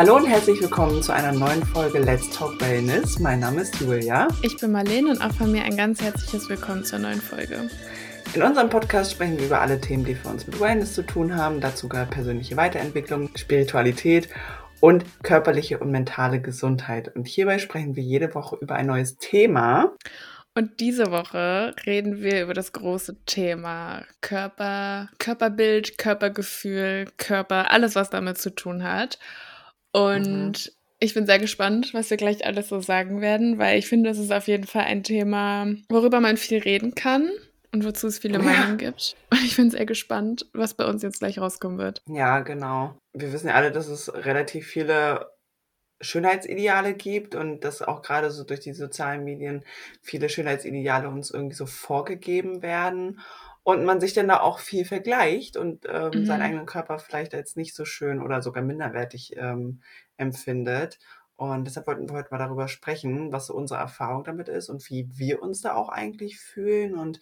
Hallo und herzlich willkommen zu einer neuen Folge Let's Talk Wellness. Mein Name ist Julia. Ich bin Marlene und auch von mir ein ganz herzliches Willkommen zur neuen Folge. In unserem Podcast sprechen wir über alle Themen, die für uns mit Wellness zu tun haben. Dazu gehört persönliche Weiterentwicklung, Spiritualität und körperliche und mentale Gesundheit. Und hierbei sprechen wir jede Woche über ein neues Thema. Und diese Woche reden wir über das große Thema Körper, Körperbild, Körpergefühl, Körper, alles, was damit zu tun hat. Und mhm. ich bin sehr gespannt, was wir gleich alles so sagen werden, weil ich finde, es ist auf jeden Fall ein Thema, worüber man viel reden kann und wozu es viele ja. Meinungen gibt. Und ich bin sehr gespannt, was bei uns jetzt gleich rauskommen wird. Ja, genau. Wir wissen ja alle, dass es relativ viele Schönheitsideale gibt und dass auch gerade so durch die sozialen Medien viele Schönheitsideale uns irgendwie so vorgegeben werden und man sich dann da auch viel vergleicht und ähm, mhm. seinen eigenen Körper vielleicht als nicht so schön oder sogar minderwertig ähm, empfindet. Und deshalb wollten wir heute mal darüber sprechen, was so unsere Erfahrung damit ist und wie wir uns da auch eigentlich fühlen und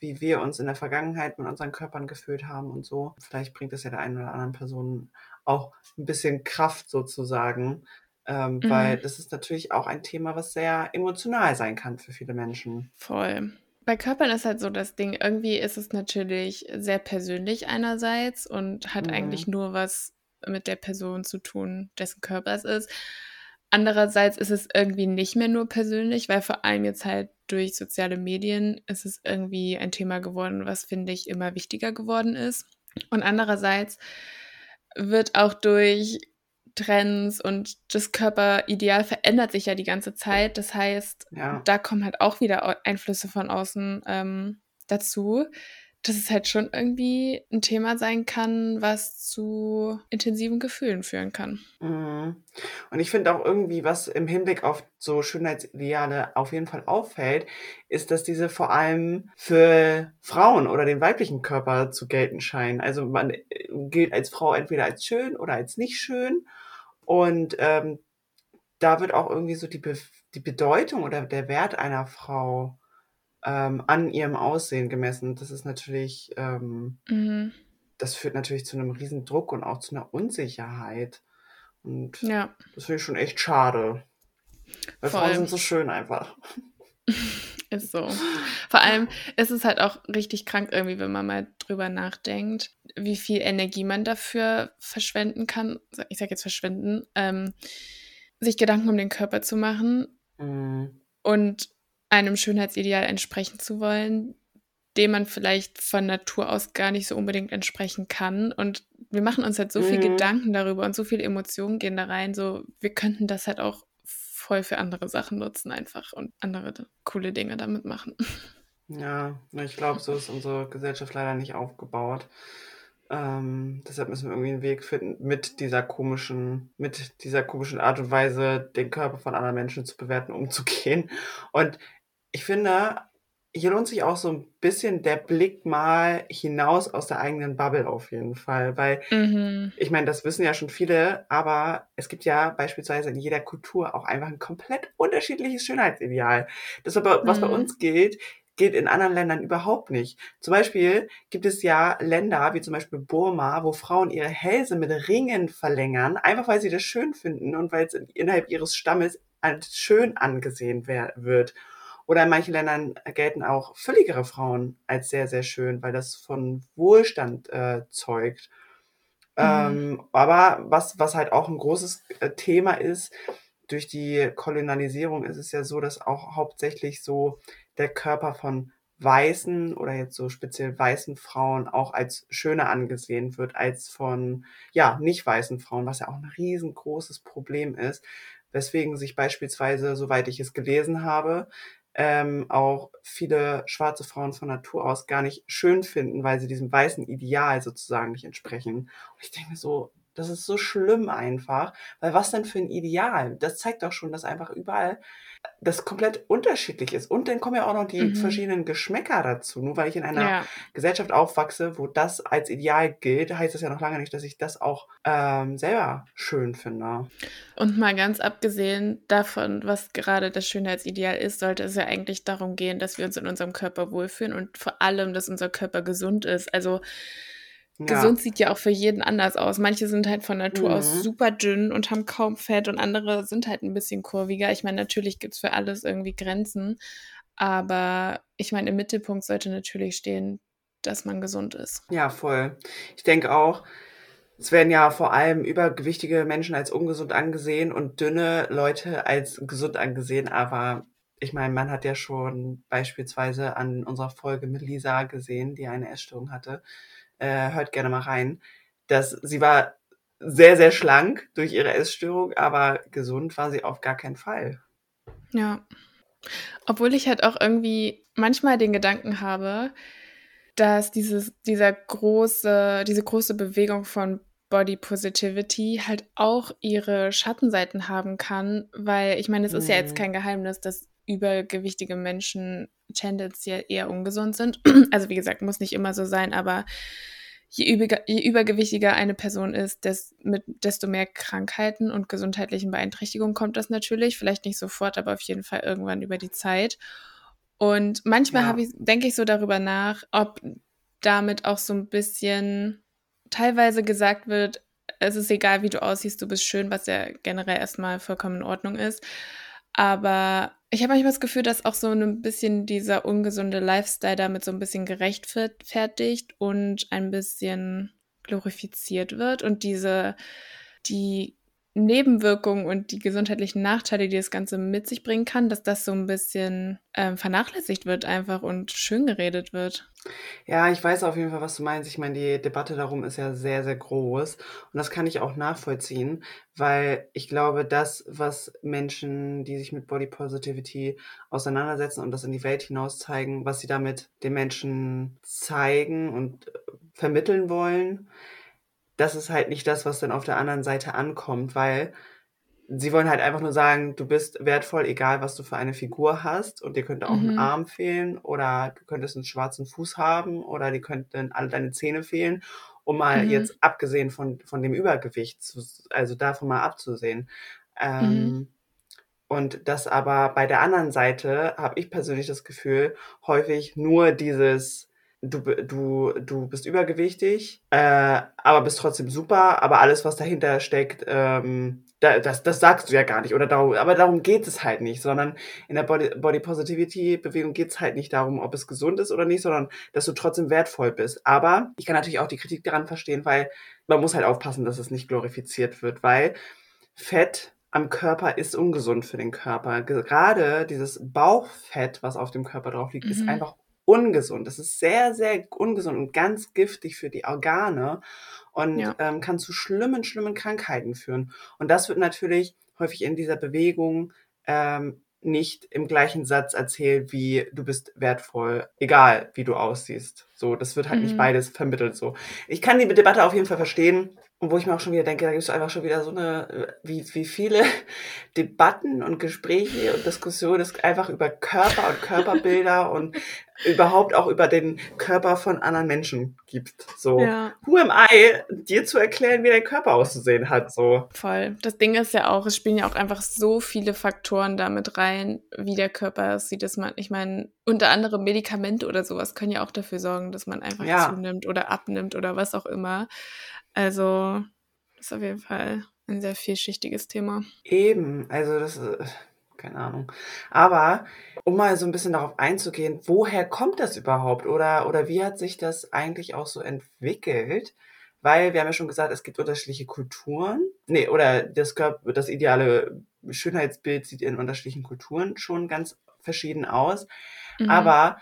wie wir uns in der Vergangenheit mit unseren Körpern gefühlt haben und so. Vielleicht bringt es ja der einen oder anderen Person auch ein bisschen Kraft sozusagen, ähm, mhm. weil das ist natürlich auch ein Thema, was sehr emotional sein kann für viele Menschen. Voll. Bei Körpern ist halt so das Ding, irgendwie ist es natürlich sehr persönlich einerseits und hat mhm. eigentlich nur was mit der Person zu tun, dessen Körper es ist. Andererseits ist es irgendwie nicht mehr nur persönlich, weil vor allem jetzt halt durch soziale Medien ist es irgendwie ein Thema geworden, was finde ich immer wichtiger geworden ist. Und andererseits wird auch durch Trends und das Körperideal verändert sich ja die ganze Zeit. Das heißt, ja. da kommen halt auch wieder Einflüsse von außen ähm, dazu, dass es halt schon irgendwie ein Thema sein kann, was zu intensiven Gefühlen führen kann. Mhm. Und ich finde auch irgendwie, was im Hinblick auf so Schönheitsideale auf jeden Fall auffällt, ist, dass diese vor allem für Frauen oder den weiblichen Körper zu gelten scheinen. Also man äh, gilt als Frau entweder als schön oder als nicht schön. Und ähm, da wird auch irgendwie so die, Be die Bedeutung oder der Wert einer Frau ähm, an ihrem Aussehen gemessen. Das ist natürlich, ähm, mhm. das führt natürlich zu einem riesen Druck und auch zu einer Unsicherheit. Und ja. das finde ich schon echt schade. Weil Vor Frauen sind so schön einfach. Ist so. Vor allem ist es halt auch richtig krank irgendwie, wenn man mal drüber nachdenkt, wie viel Energie man dafür verschwenden kann. Ich sage jetzt verschwenden, ähm, sich Gedanken um den Körper zu machen mhm. und einem Schönheitsideal entsprechen zu wollen, dem man vielleicht von Natur aus gar nicht so unbedingt entsprechen kann. Und wir machen uns halt so mhm. viel Gedanken darüber und so viele Emotionen gehen da rein. So, wir könnten das halt auch voll für andere Sachen nutzen einfach und andere coole Dinge damit machen. Ja, ich glaube, so ist unsere Gesellschaft leider nicht aufgebaut. Ähm, deshalb müssen wir irgendwie einen Weg finden, mit dieser komischen, mit dieser komischen Art und Weise den Körper von anderen Menschen zu bewerten, umzugehen. Und ich finde, hier lohnt sich auch so ein bisschen der Blick mal hinaus aus der eigenen Bubble auf jeden Fall, weil mhm. ich meine, das wissen ja schon viele, aber es gibt ja beispielsweise in jeder Kultur auch einfach ein komplett unterschiedliches Schönheitsideal. Das, was mhm. bei uns gilt, gilt in anderen Ländern überhaupt nicht. Zum Beispiel gibt es ja Länder, wie zum Beispiel Burma, wo Frauen ihre Hälse mit Ringen verlängern, einfach weil sie das schön finden und weil es innerhalb ihres Stammes als schön angesehen wird. Oder in manchen Ländern gelten auch völligere Frauen als sehr, sehr schön, weil das von Wohlstand äh, zeugt. Mhm. Ähm, aber was, was halt auch ein großes äh, Thema ist, durch die Kolonialisierung ist es ja so, dass auch hauptsächlich so der Körper von weißen oder jetzt so speziell weißen Frauen auch als schöner angesehen wird als von ja nicht weißen Frauen, was ja auch ein riesengroßes Problem ist, weswegen sich beispielsweise, soweit ich es gelesen habe, ähm, auch viele schwarze Frauen von Natur aus gar nicht schön finden, weil sie diesem weißen Ideal sozusagen nicht entsprechen. Und ich denke so, das ist so schlimm einfach, weil was denn für ein Ideal? Das zeigt doch schon, dass einfach überall das komplett unterschiedlich ist. Und dann kommen ja auch noch die mhm. verschiedenen Geschmäcker dazu. Nur weil ich in einer ja. Gesellschaft aufwachse, wo das als Ideal gilt, heißt das ja noch lange nicht, dass ich das auch ähm, selber schön finde. Und mal ganz abgesehen davon, was gerade das Schönheitsideal ist, sollte es ja eigentlich darum gehen, dass wir uns in unserem Körper wohlfühlen und vor allem, dass unser Körper gesund ist. Also ja. gesund sieht ja auch für jeden anders aus. Manche sind halt von Natur mhm. aus super dünn und haben kaum Fett und andere sind halt ein bisschen kurviger. Ich meine, natürlich gibt es für alles irgendwie Grenzen, aber ich meine, im Mittelpunkt sollte natürlich stehen, dass man gesund ist. Ja, voll. Ich denke auch, es werden ja vor allem übergewichtige Menschen als ungesund angesehen und dünne Leute als gesund angesehen, aber ich meine, man hat ja schon beispielsweise an unserer Folge mit Lisa gesehen, die eine Essstörung hatte, äh, hört gerne mal rein, dass sie war sehr, sehr schlank durch ihre Essstörung, aber gesund war sie auf gar keinen Fall. Ja. Obwohl ich halt auch irgendwie manchmal den Gedanken habe, dass dieses, dieser große, diese große Bewegung von Body Positivity halt auch ihre Schattenseiten haben kann, weil ich meine, es ist ja jetzt mhm. kein Geheimnis, dass übergewichtige Menschen tendenziell eher ungesund sind. Also wie gesagt, muss nicht immer so sein, aber je, über, je übergewichtiger eine Person ist, des, mit desto mehr Krankheiten und gesundheitlichen Beeinträchtigungen kommt das natürlich. Vielleicht nicht sofort, aber auf jeden Fall irgendwann über die Zeit. Und manchmal ja. ich, denke ich so darüber nach, ob damit auch so ein bisschen teilweise gesagt wird, es ist egal, wie du aussiehst, du bist schön, was ja generell erstmal vollkommen in Ordnung ist. Aber ich habe manchmal das Gefühl, dass auch so ein bisschen dieser ungesunde Lifestyle damit so ein bisschen gerechtfertigt und ein bisschen glorifiziert wird und diese, die Nebenwirkungen und die gesundheitlichen Nachteile, die das Ganze mit sich bringen kann, dass das so ein bisschen ähm, vernachlässigt wird einfach und schön geredet wird. Ja, ich weiß auf jeden Fall, was du meinst. Ich meine, die Debatte darum ist ja sehr, sehr groß und das kann ich auch nachvollziehen, weil ich glaube, das, was Menschen, die sich mit Body Positivity auseinandersetzen und das in die Welt hinaus zeigen, was sie damit den Menschen zeigen und vermitteln wollen, das ist halt nicht das, was dann auf der anderen Seite ankommt, weil sie wollen halt einfach nur sagen, du bist wertvoll, egal was du für eine Figur hast und dir könnte auch mhm. ein Arm fehlen oder du könntest einen schwarzen Fuß haben oder die könnten alle deine Zähne fehlen, um mal mhm. jetzt abgesehen von, von dem Übergewicht, zu, also davon mal abzusehen. Ähm, mhm. Und das aber bei der anderen Seite habe ich persönlich das Gefühl, häufig nur dieses du, du, du bist übergewichtig, äh, aber bist trotzdem super, aber alles, was dahinter steckt, ähm, da, das, das sagst du ja gar nicht. Oder darum, aber darum geht es halt nicht, sondern in der Body, Body Positivity Bewegung geht es halt nicht darum, ob es gesund ist oder nicht, sondern dass du trotzdem wertvoll bist. Aber ich kann natürlich auch die Kritik daran verstehen, weil man muss halt aufpassen, dass es nicht glorifiziert wird, weil Fett am Körper ist ungesund für den Körper. Gerade dieses Bauchfett, was auf dem Körper drauf liegt, mhm. ist einfach ungesund. Das ist sehr, sehr ungesund und ganz giftig für die Organe und ja. ähm, kann zu schlimmen, schlimmen Krankheiten führen. Und das wird natürlich häufig in dieser Bewegung ähm, nicht im gleichen Satz erzählt, wie du bist wertvoll, egal wie du aussiehst. So, das wird halt mhm. nicht beides vermittelt so. Ich kann die Debatte auf jeden Fall verstehen. Und wo ich mir auch schon wieder denke, da gibt es einfach schon wieder so eine, wie, wie viele Debatten und Gespräche und Diskussionen es einfach über Körper und Körperbilder und überhaupt auch über den Körper von anderen Menschen gibt. So, ja. who am I, dir zu erklären, wie dein Körper auszusehen hat, so. Voll. Das Ding ist ja auch, es spielen ja auch einfach so viele Faktoren damit rein, wie der Körper aussieht, dass man, ich meine, unter anderem Medikamente oder sowas können ja auch dafür sorgen, dass man einfach ja. zunimmt oder abnimmt oder was auch immer. Also, das ist auf jeden Fall ein sehr vielschichtiges Thema. Eben, also das ist, äh, keine Ahnung. Aber um mal so ein bisschen darauf einzugehen, woher kommt das überhaupt oder, oder wie hat sich das eigentlich auch so entwickelt? Weil wir haben ja schon gesagt, es gibt unterschiedliche Kulturen. Nee, oder das, Körper, das ideale Schönheitsbild sieht in unterschiedlichen Kulturen schon ganz verschieden aus. Mhm. Aber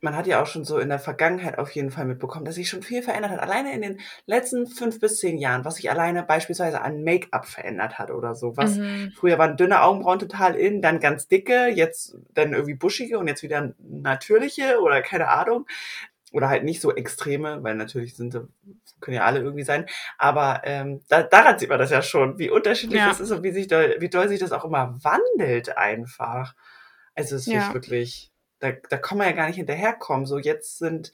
man hat ja auch schon so in der Vergangenheit auf jeden Fall mitbekommen, dass sich schon viel verändert hat. Alleine in den letzten fünf bis zehn Jahren, was sich alleine beispielsweise an Make-up verändert hat oder so. Was mhm. früher waren dünne Augenbrauen total in, dann ganz dicke, jetzt dann irgendwie buschige und jetzt wieder natürliche oder keine Ahnung. Oder halt nicht so extreme, weil natürlich sind können ja alle irgendwie sein. Aber ähm, da, daran sieht man das ja schon, wie unterschiedlich ja. das ist und wie sich da, wie doll sich das auch immer wandelt einfach. Also es ist ja. wirklich da, da kann man ja gar nicht hinterherkommen. So jetzt sind,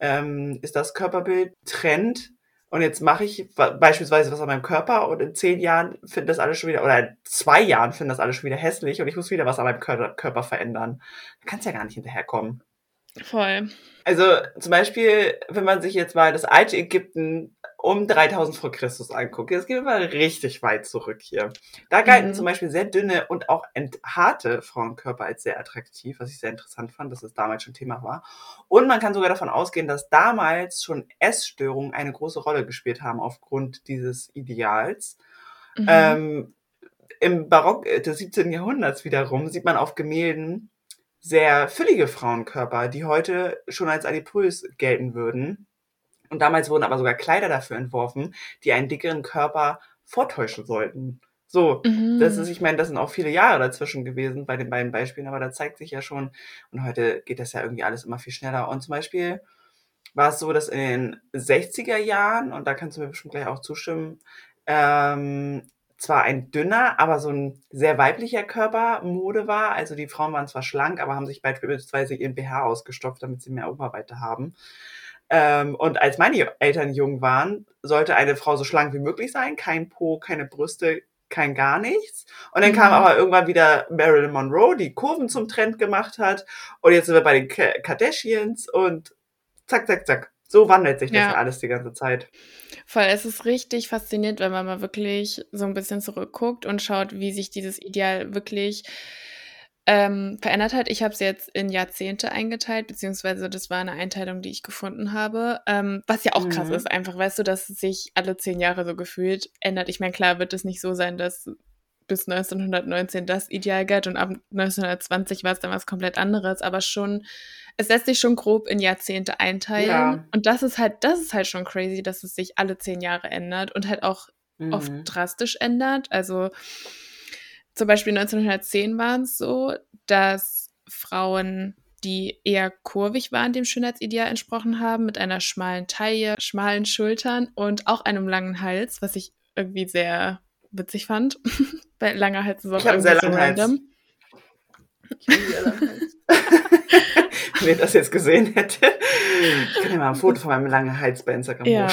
ähm, ist das Körperbild Trend und jetzt mache ich beispielsweise was an meinem Körper und in zehn Jahren finden das alles schon wieder, oder in zwei Jahren finden das alles schon wieder hässlich und ich muss wieder was an meinem Körper, Körper verändern. Da kannst ja gar nicht hinterherkommen. Voll. Also zum Beispiel, wenn man sich jetzt mal das alte Ägypten um 3000 vor Christus anguckt, jetzt gehen wir mal richtig weit zurück hier. Da galten mhm. zum Beispiel sehr dünne und auch entharte Frauenkörper als sehr attraktiv, was ich sehr interessant fand, dass es damals schon Thema war. Und man kann sogar davon ausgehen, dass damals schon Essstörungen eine große Rolle gespielt haben aufgrund dieses Ideals. Mhm. Ähm, Im Barock des 17. Jahrhunderts wiederum sieht man auf Gemälden sehr füllige Frauenkörper, die heute schon als adipös gelten würden. Und damals wurden aber sogar Kleider dafür entworfen, die einen dickeren Körper vortäuschen sollten. So, mhm. das ist, ich meine, das sind auch viele Jahre dazwischen gewesen bei den beiden Beispielen, aber da zeigt sich ja schon, und heute geht das ja irgendwie alles immer viel schneller. Und zum Beispiel war es so, dass in den 60er Jahren, und da kannst du mir bestimmt gleich auch zustimmen, ähm, zwar ein dünner, aber so ein sehr weiblicher Körper Mode war. Also die Frauen waren zwar schlank, aber haben sich beispielsweise ihren BH ausgestopft, damit sie mehr Oberweite haben. Ähm, und als meine Eltern jung waren, sollte eine Frau so schlank wie möglich sein. Kein Po, keine Brüste, kein gar nichts. Und dann mhm. kam aber irgendwann wieder Marilyn Monroe, die Kurven zum Trend gemacht hat. Und jetzt sind wir bei den Kardashians und zack, zack, zack. So wandelt sich das ja. alles die ganze Zeit. Voll, es ist richtig faszinierend, wenn man mal wirklich so ein bisschen zurückguckt und schaut, wie sich dieses Ideal wirklich ähm, verändert hat. Ich habe es jetzt in Jahrzehnte eingeteilt, beziehungsweise das war eine Einteilung, die ich gefunden habe. Ähm, was ja auch mhm. krass ist, einfach, weißt du, dass es sich alle zehn Jahre so gefühlt ändert. Ich meine, klar wird es nicht so sein, dass bis 1919 das Ideal galt und ab 1920 war es dann was komplett anderes, aber schon, es lässt sich schon grob in Jahrzehnte einteilen. Ja. Und das ist halt, das ist halt schon crazy, dass es sich alle zehn Jahre ändert und halt auch mhm. oft drastisch ändert. Also zum Beispiel 1910 war es so, dass Frauen die eher kurvig waren, dem Schönheitsideal entsprochen haben, mit einer schmalen Taille, schmalen Schultern und auch einem langen Hals, was ich irgendwie sehr witzig fand. Weil langer Hals ist auch ich irgendwie sehr so random. Ich Wenn ihr das jetzt gesehen hätte. Ich kann dir mal ein Foto von meinem langen Hals bei Instagram ja.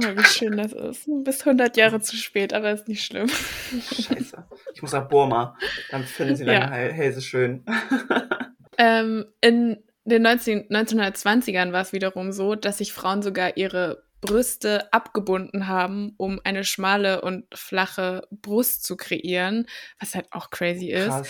Ja, wie schön das ist. Bis 100 Jahre zu spät, aber ist nicht schlimm. Scheiße. Ich muss nach Burma. Dann finden sie lange ja. Hälse schön. Ähm, in den 19, 1920ern war es wiederum so, dass sich Frauen sogar ihre Brüste abgebunden haben, um eine schmale und flache Brust zu kreieren, was halt auch crazy ist. Krass.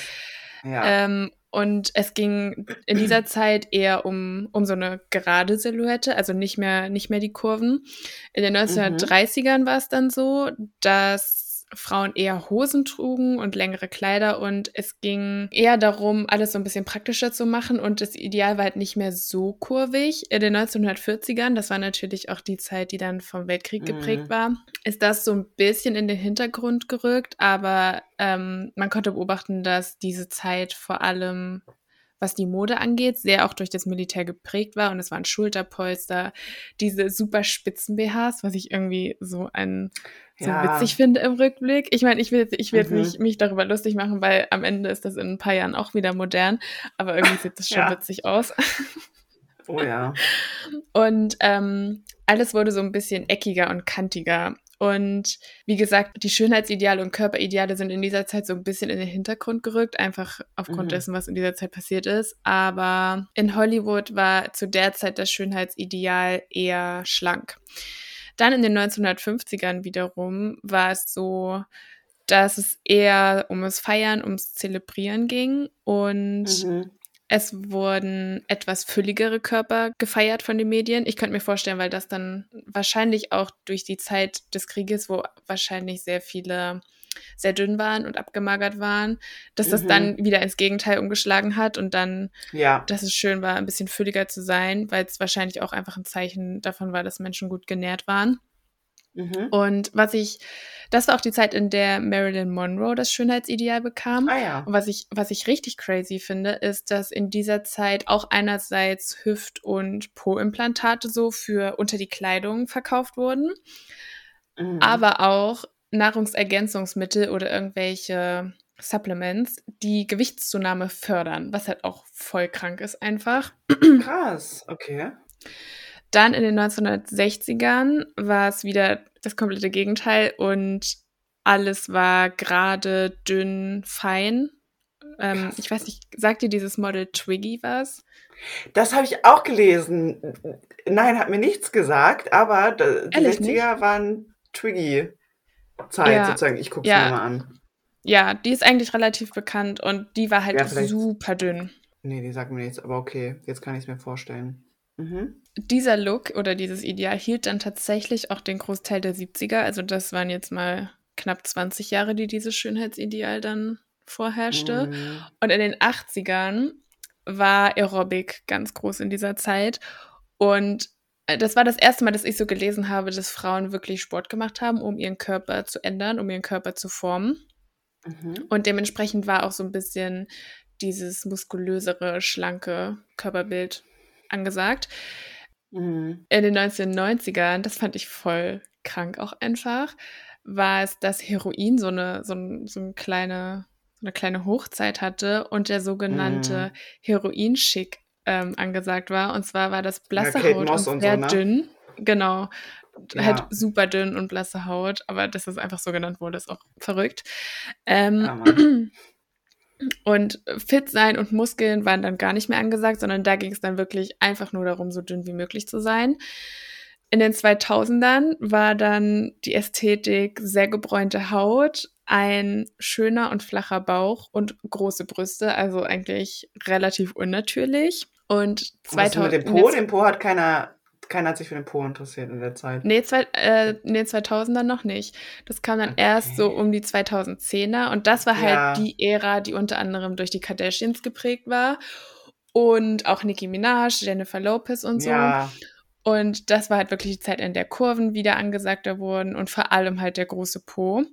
Ja. Ähm, und es ging in dieser Zeit eher um, um so eine gerade Silhouette, also nicht mehr, nicht mehr die Kurven. In den 1930ern mhm. war es dann so, dass Frauen eher Hosen trugen und längere Kleider und es ging eher darum, alles so ein bisschen praktischer zu machen und das Ideal war halt nicht mehr so kurvig. In den 1940ern, das war natürlich auch die Zeit, die dann vom Weltkrieg geprägt mhm. war, ist das so ein bisschen in den Hintergrund gerückt, aber ähm, man konnte beobachten, dass diese Zeit vor allem was die Mode angeht, sehr auch durch das Militär geprägt war. Und es waren Schulterpolster, diese super spitzen BHs, was ich irgendwie so ein so ja. witzig finde im Rückblick. Ich meine, ich will, ich will mhm. nicht mich darüber lustig machen, weil am Ende ist das in ein paar Jahren auch wieder modern, aber irgendwie sieht das schon ja. witzig aus. Oh ja. Und ähm, alles wurde so ein bisschen eckiger und kantiger. Und wie gesagt, die Schönheitsideale und Körperideale sind in dieser Zeit so ein bisschen in den Hintergrund gerückt, einfach aufgrund mhm. dessen, was in dieser Zeit passiert ist. Aber in Hollywood war zu der Zeit das Schönheitsideal eher schlank. Dann in den 1950ern wiederum war es so, dass es eher um das Feiern, ums Zelebrieren ging und mhm. Es wurden etwas fülligere Körper gefeiert von den Medien. Ich könnte mir vorstellen, weil das dann wahrscheinlich auch durch die Zeit des Krieges, wo wahrscheinlich sehr viele sehr dünn waren und abgemagert waren, dass das mhm. dann wieder ins Gegenteil umgeschlagen hat und dann, ja. dass es schön war, ein bisschen fülliger zu sein, weil es wahrscheinlich auch einfach ein Zeichen davon war, dass Menschen gut genährt waren. Mhm. Und was ich, das war auch die Zeit, in der Marilyn Monroe das Schönheitsideal bekam. Ah, ja. Und was ich, was ich richtig crazy finde, ist, dass in dieser Zeit auch einerseits Hüft- und Po-Implantate so für unter die Kleidung verkauft wurden, mhm. aber auch Nahrungsergänzungsmittel oder irgendwelche Supplements, die Gewichtszunahme fördern, was halt auch voll krank ist einfach. Krass, okay. Dann in den 1960ern war es wieder das komplette Gegenteil und alles war gerade, dünn, fein. Ähm, ich weiß nicht, sagt dir dieses Model Twiggy was? Das habe ich auch gelesen. Nein, hat mir nichts gesagt, aber die Ehrlich 60er nicht? waren Twiggy-Zeit ja. sozusagen. Ich gucke es ja. mir mal an. Ja, die ist eigentlich relativ bekannt und die war halt ja, super dünn. Nee, die sagt mir nichts, aber okay, jetzt kann ich es mir vorstellen. Mhm. Dieser Look oder dieses Ideal hielt dann tatsächlich auch den Großteil der 70er. Also das waren jetzt mal knapp 20 Jahre, die dieses Schönheitsideal dann vorherrschte. Mhm. Und in den 80ern war Aerobic ganz groß in dieser Zeit. Und äh, das war das erste Mal, dass ich so gelesen habe, dass Frauen wirklich Sport gemacht haben, um ihren Körper zu ändern, um ihren Körper zu formen. Mhm. Und dementsprechend war auch so ein bisschen dieses muskulösere, schlanke Körperbild angesagt. Mhm. In den 1990ern, das fand ich voll krank auch einfach, war es, dass Heroin so eine, so, ein, so eine kleine eine kleine Hochzeit hatte und der sogenannte mm. Heroinschick ähm, angesagt war. Und zwar war das blasse ja, Haut und sehr so, ne? dünn. Genau. Ja. Halt super dünn und blasse Haut, aber dass das einfach so genannt wurde, ist auch verrückt. Ähm, ja, und fit sein und Muskeln waren dann gar nicht mehr angesagt, sondern da ging es dann wirklich einfach nur darum, so dünn wie möglich zu sein. In den 2000ern war dann die Ästhetik sehr gebräunte Haut, ein schöner und flacher Bauch und große Brüste, also eigentlich relativ unnatürlich. Und 2000 mit dem Po? Den Po hat keiner, keiner hat sich für den Po interessiert in der Zeit. Nee, zwei, äh, nee 2000er noch nicht. Das kam dann okay. erst so um die 2010er und das war halt ja. die Ära, die unter anderem durch die Kardashians geprägt war und auch Nicki Minaj, Jennifer Lopez und so. Ja. Und das war halt wirklich die Zeit, in der Kurven wieder angesagter wurden und vor allem halt der große Po.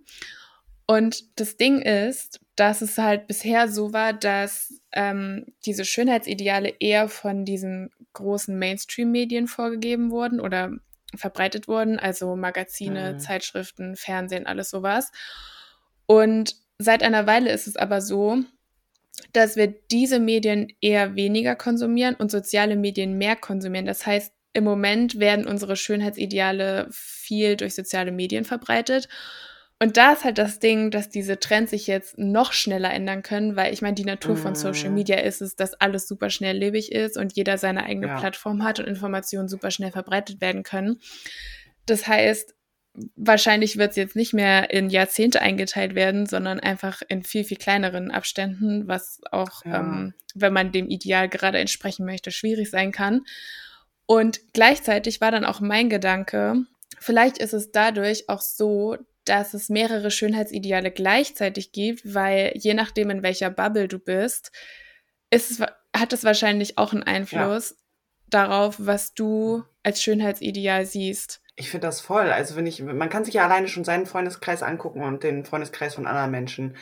Und das Ding ist, dass es halt bisher so war, dass ähm, diese Schönheitsideale eher von diesen großen Mainstream-Medien vorgegeben wurden oder verbreitet wurden, also Magazine, mhm. Zeitschriften, Fernsehen, alles sowas. Und seit einer Weile ist es aber so, dass wir diese Medien eher weniger konsumieren und soziale Medien mehr konsumieren. Das heißt, im Moment werden unsere Schönheitsideale viel durch soziale Medien verbreitet. Und da ist halt das Ding, dass diese Trends sich jetzt noch schneller ändern können, weil ich meine, die Natur von Social mhm. Media ist es, dass alles super schnelllebig ist und jeder seine eigene ja. Plattform hat und Informationen super schnell verbreitet werden können. Das heißt, wahrscheinlich wird es jetzt nicht mehr in Jahrzehnte eingeteilt werden, sondern einfach in viel, viel kleineren Abständen, was auch, ja. ähm, wenn man dem Ideal gerade entsprechen möchte, schwierig sein kann. Und gleichzeitig war dann auch mein Gedanke, vielleicht ist es dadurch auch so, dass es mehrere Schönheitsideale gleichzeitig gibt, weil je nachdem, in welcher Bubble du bist, ist es, hat es wahrscheinlich auch einen Einfluss ja. darauf, was du als Schönheitsideal siehst. Ich finde das voll. Also wenn ich, man kann sich ja alleine schon seinen Freundeskreis angucken und den Freundeskreis von anderen Menschen.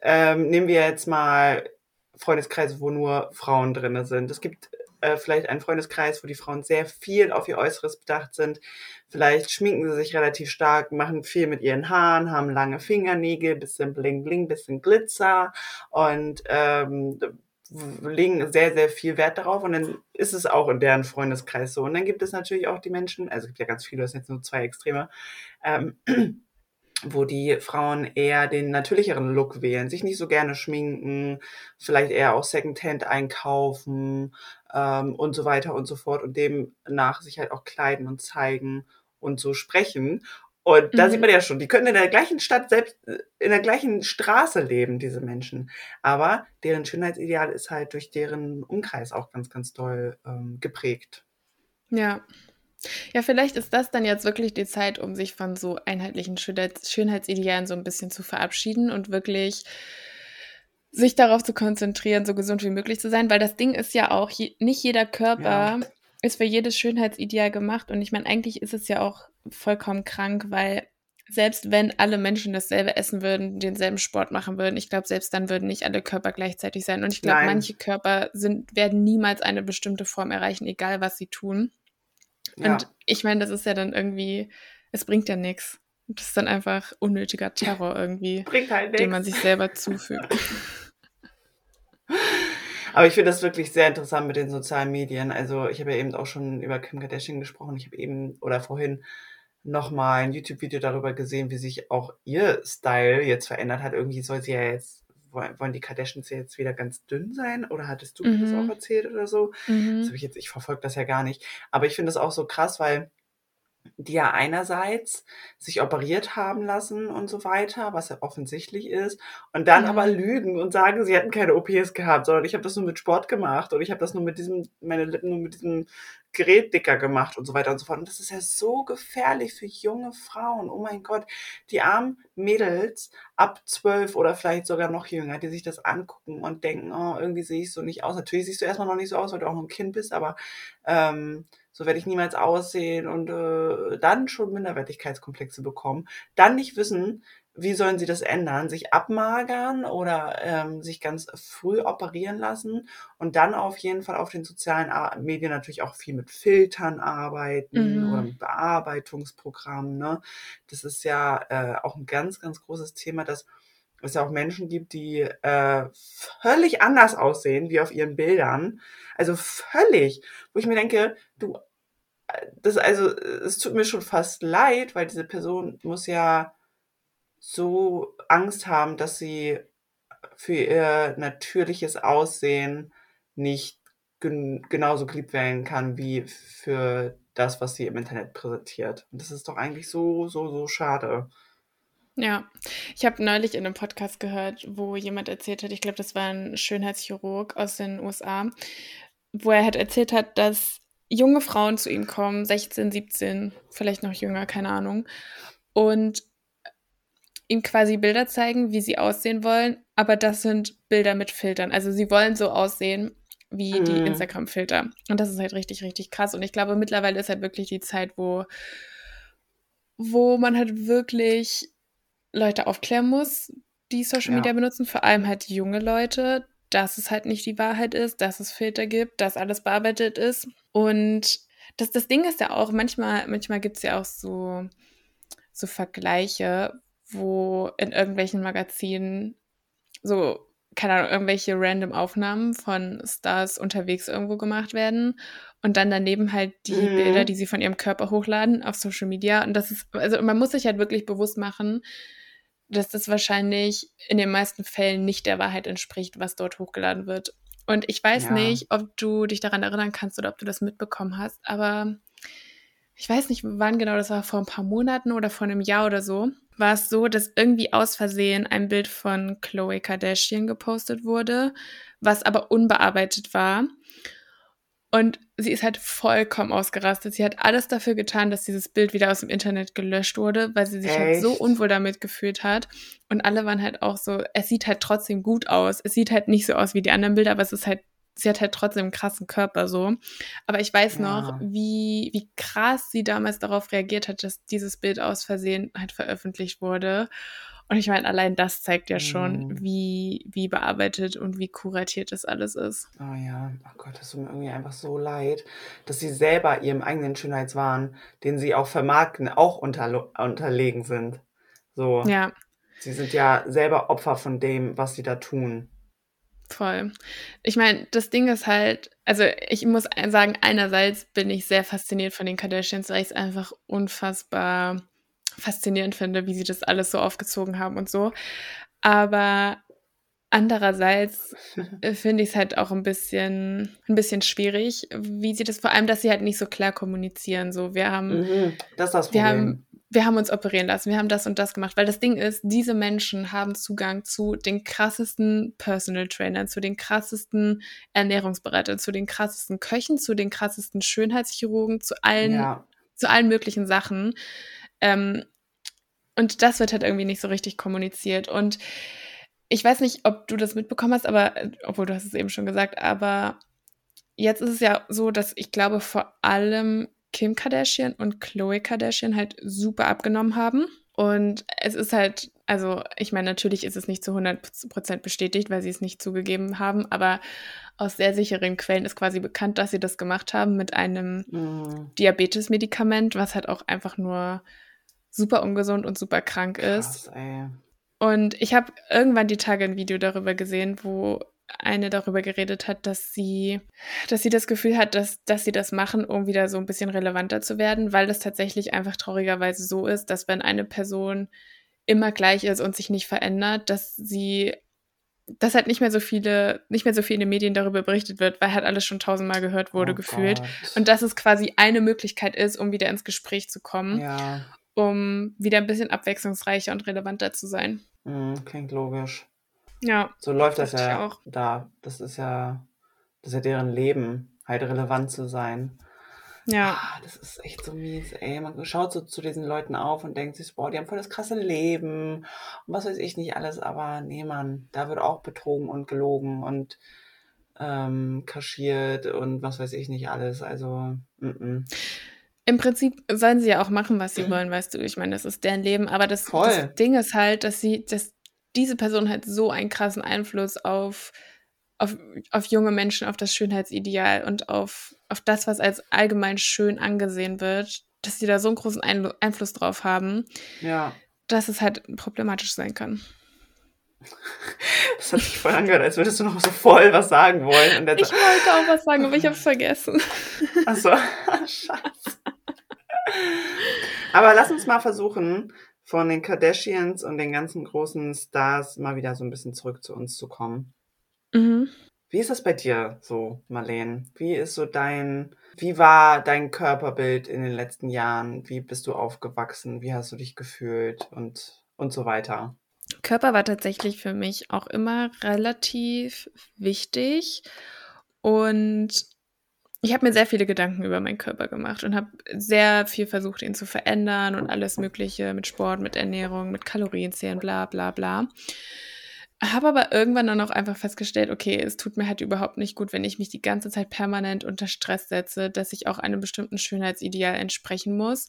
Ähm, nehmen wir jetzt mal Freundeskreise, wo nur Frauen drinne sind. Es gibt äh, vielleicht einen Freundeskreis, wo die Frauen sehr viel auf ihr Äußeres bedacht sind. Vielleicht schminken sie sich relativ stark, machen viel mit ihren Haaren, haben lange Fingernägel, bisschen Bling Bling, bisschen Glitzer und ähm, legen sehr, sehr viel Wert darauf und dann ist es auch in deren Freundeskreis so. Und dann gibt es natürlich auch die Menschen, also es gibt ja ganz viele, das sind jetzt nur zwei Extreme, ähm, wo die Frauen eher den natürlicheren Look wählen, sich nicht so gerne schminken, vielleicht eher auch Secondhand einkaufen ähm, und so weiter und so fort und demnach sich halt auch kleiden und zeigen und so sprechen. Und da mhm. sieht man ja schon, die können in der gleichen Stadt, selbst äh, in der gleichen Straße leben, diese Menschen. Aber deren Schönheitsideal ist halt durch deren Umkreis auch ganz, ganz doll ähm, geprägt. Ja. Ja, vielleicht ist das dann jetzt wirklich die Zeit, um sich von so einheitlichen Schönheits Schönheitsidealen so ein bisschen zu verabschieden und wirklich sich darauf zu konzentrieren, so gesund wie möglich zu sein, weil das Ding ist ja auch, je, nicht jeder Körper ja. ist für jedes Schönheitsideal gemacht und ich meine, eigentlich ist es ja auch vollkommen krank, weil selbst wenn alle Menschen dasselbe essen würden, denselben Sport machen würden, ich glaube, selbst dann würden nicht alle Körper gleichzeitig sein. Und ich glaube, manche Körper sind, werden niemals eine bestimmte Form erreichen, egal was sie tun. Ja. Und ich meine, das ist ja dann irgendwie, es bringt ja nichts. Das ist dann einfach unnötiger Terror irgendwie, halt den man sich selber zufügt. Aber ich finde das wirklich sehr interessant mit den sozialen Medien. Also ich habe ja eben auch schon über Kim Kardashian gesprochen. Ich habe eben oder vorhin nochmal ein YouTube-Video darüber gesehen, wie sich auch ihr Style jetzt verändert hat. Irgendwie soll sie ja jetzt, wollen die Kardashians jetzt wieder ganz dünn sein? Oder hattest du mhm. das auch erzählt oder so? Mhm. Das habe ich jetzt, ich verfolge das ja gar nicht. Aber ich finde das auch so krass, weil die ja einerseits sich operiert haben lassen und so weiter, was ja offensichtlich ist, und dann mhm. aber lügen und sagen, sie hätten keine OPs gehabt, sondern ich habe das nur mit Sport gemacht oder ich habe das nur mit diesem, meine Lippen nur mit diesem Gerät dicker gemacht und so weiter und so fort. Und das ist ja so gefährlich für junge Frauen. Oh mein Gott, die armen Mädels ab zwölf oder vielleicht sogar noch jünger, die sich das angucken und denken, oh, irgendwie sehe ich so nicht aus. Natürlich siehst du erstmal noch nicht so aus, weil du auch noch ein Kind bist, aber ähm, so werde ich niemals aussehen und äh, dann schon Minderwertigkeitskomplexe bekommen, dann nicht wissen, wie sollen sie das ändern, sich abmagern oder ähm, sich ganz früh operieren lassen und dann auf jeden Fall auf den sozialen Medien natürlich auch viel mit Filtern arbeiten mhm. oder mit Bearbeitungsprogrammen. Ne? Das ist ja äh, auch ein ganz, ganz großes Thema, dass es ja auch Menschen gibt, die äh, völlig anders aussehen wie auf ihren Bildern. Also völlig, wo ich mir denke, du das also, es tut mir schon fast leid, weil diese Person muss ja so Angst haben, dass sie für ihr natürliches Aussehen nicht gen genauso geliebt werden kann wie für das, was sie im Internet präsentiert. Und das ist doch eigentlich so, so, so schade. Ja, ich habe neulich in einem Podcast gehört, wo jemand erzählt hat, ich glaube, das war ein Schönheitschirurg aus den USA, wo er halt erzählt hat, dass junge Frauen zu ihm kommen, 16, 17, vielleicht noch jünger, keine Ahnung, und ihm quasi Bilder zeigen, wie sie aussehen wollen, aber das sind Bilder mit Filtern. Also sie wollen so aussehen wie mhm. die Instagram-Filter. Und das ist halt richtig, richtig krass. Und ich glaube, mittlerweile ist halt wirklich die Zeit, wo, wo man halt wirklich Leute aufklären muss, die Social Media ja. benutzen, vor allem halt junge Leute, dass es halt nicht die Wahrheit ist, dass es Filter gibt, dass alles bearbeitet ist. Und das, das Ding ist ja auch, manchmal, manchmal gibt es ja auch so, so Vergleiche, wo in irgendwelchen Magazinen so, keine Ahnung, irgendwelche random Aufnahmen von Stars unterwegs irgendwo gemacht werden und dann daneben halt die mhm. Bilder, die sie von ihrem Körper hochladen auf Social Media. Und das ist, also man muss sich halt wirklich bewusst machen, dass das wahrscheinlich in den meisten Fällen nicht der Wahrheit entspricht, was dort hochgeladen wird. Und ich weiß ja. nicht, ob du dich daran erinnern kannst oder ob du das mitbekommen hast, aber ich weiß nicht, wann genau das war, vor ein paar Monaten oder vor einem Jahr oder so, war es so, dass irgendwie aus Versehen ein Bild von Chloe Kardashian gepostet wurde, was aber unbearbeitet war. Und sie ist halt vollkommen ausgerastet. Sie hat alles dafür getan, dass dieses Bild wieder aus dem Internet gelöscht wurde, weil sie sich Echt? halt so unwohl damit gefühlt hat. Und alle waren halt auch so, es sieht halt trotzdem gut aus. Es sieht halt nicht so aus wie die anderen Bilder, aber es ist halt, sie hat halt trotzdem einen krassen Körper so. Aber ich weiß ja. noch, wie, wie krass sie damals darauf reagiert hat, dass dieses Bild aus Versehen halt veröffentlicht wurde. Und ich meine, allein das zeigt ja schon, mhm. wie, wie bearbeitet und wie kuratiert das alles ist. Oh ja, oh Gott, das tut mir irgendwie einfach so leid, dass sie selber ihrem eigenen Schönheitswahn, den sie auch vermarkten, auch unter, unterlegen sind. So. Ja. Sie sind ja selber Opfer von dem, was sie da tun. Voll. Ich meine, das Ding ist halt, also ich muss sagen, einerseits bin ich sehr fasziniert von den Kardashians, weil ich es einfach unfassbar faszinierend finde, wie sie das alles so aufgezogen haben und so. Aber andererseits finde ich es halt auch ein bisschen, ein bisschen schwierig, wie sie das, vor allem, dass sie halt nicht so klar kommunizieren. So, wir haben, mhm, das ist das Problem. Wir haben, wir haben uns operieren lassen, wir haben das und das gemacht, weil das Ding ist, diese Menschen haben Zugang zu den krassesten Personal Trainern, zu den krassesten Ernährungsberatern, zu den krassesten Köchen, zu den krassesten Schönheitschirurgen, zu allen, ja. zu allen möglichen Sachen. Ähm, und das wird halt irgendwie nicht so richtig kommuniziert. Und ich weiß nicht, ob du das mitbekommen hast, aber, obwohl du hast es eben schon gesagt, aber jetzt ist es ja so, dass ich glaube, vor allem Kim Kardashian und Chloe Kardashian halt super abgenommen haben. Und es ist halt, also ich meine, natürlich ist es nicht zu 100% bestätigt, weil sie es nicht zugegeben haben, aber aus sehr sicheren Quellen ist quasi bekannt, dass sie das gemacht haben mit einem mm. Diabetes-Medikament, was halt auch einfach nur super ungesund und super krank ist. Krass, ey. Und ich habe irgendwann die Tage ein Video darüber gesehen, wo eine darüber geredet hat, dass sie, dass sie das Gefühl hat, dass, dass sie das machen, um wieder so ein bisschen relevanter zu werden, weil es tatsächlich einfach traurigerweise so ist, dass wenn eine Person immer gleich ist und sich nicht verändert, dass sie dass halt nicht mehr so viele, nicht mehr so viel in den Medien darüber berichtet wird, weil halt alles schon tausendmal gehört wurde, oh gefühlt. Gott. Und dass es quasi eine Möglichkeit ist, um wieder ins Gespräch zu kommen, ja. um wieder ein bisschen abwechslungsreicher und relevanter zu sein. Mhm, klingt logisch. Ja. So läuft das ja auch. da. Das ist ja, das ist ja deren Leben, halt relevant zu sein. Ja. Ah, das ist echt so mies, ey. Man schaut so zu diesen Leuten auf und denkt sich, boah, die haben voll das krasse Leben und was weiß ich nicht alles, aber nee, Mann, da wird auch betrogen und gelogen und ähm, kaschiert und was weiß ich nicht alles. Also, mm -mm. Im Prinzip sollen sie ja auch machen, was sie mhm. wollen, weißt du. Ich meine, das ist deren Leben, aber das, das Ding ist halt, dass sie, dass diese Person halt so einen krassen Einfluss auf auf, auf junge Menschen, auf das Schönheitsideal und auf, auf das, was als allgemein schön angesehen wird, dass sie da so einen großen Ein Einfluss drauf haben, ja. dass es halt problematisch sein kann. Das hat sich voll angehört, als würdest du noch so voll was sagen wollen. ich wollte auch was sagen, aber ich habe es vergessen. Achso, scheiße. Aber lass uns mal versuchen, von den Kardashians und den ganzen großen Stars mal wieder so ein bisschen zurück zu uns zu kommen. Mhm. Wie ist das bei dir so, Marlene? Wie ist so dein, wie war dein Körperbild in den letzten Jahren? Wie bist du aufgewachsen? Wie hast du dich gefühlt und, und so weiter? Körper war tatsächlich für mich auch immer relativ wichtig und ich habe mir sehr viele Gedanken über meinen Körper gemacht und habe sehr viel versucht, ihn zu verändern und alles Mögliche mit Sport, mit Ernährung, mit Kalorienzählen, bla bla bla. Habe aber irgendwann dann auch einfach festgestellt, okay, es tut mir halt überhaupt nicht gut, wenn ich mich die ganze Zeit permanent unter Stress setze, dass ich auch einem bestimmten Schönheitsideal entsprechen muss.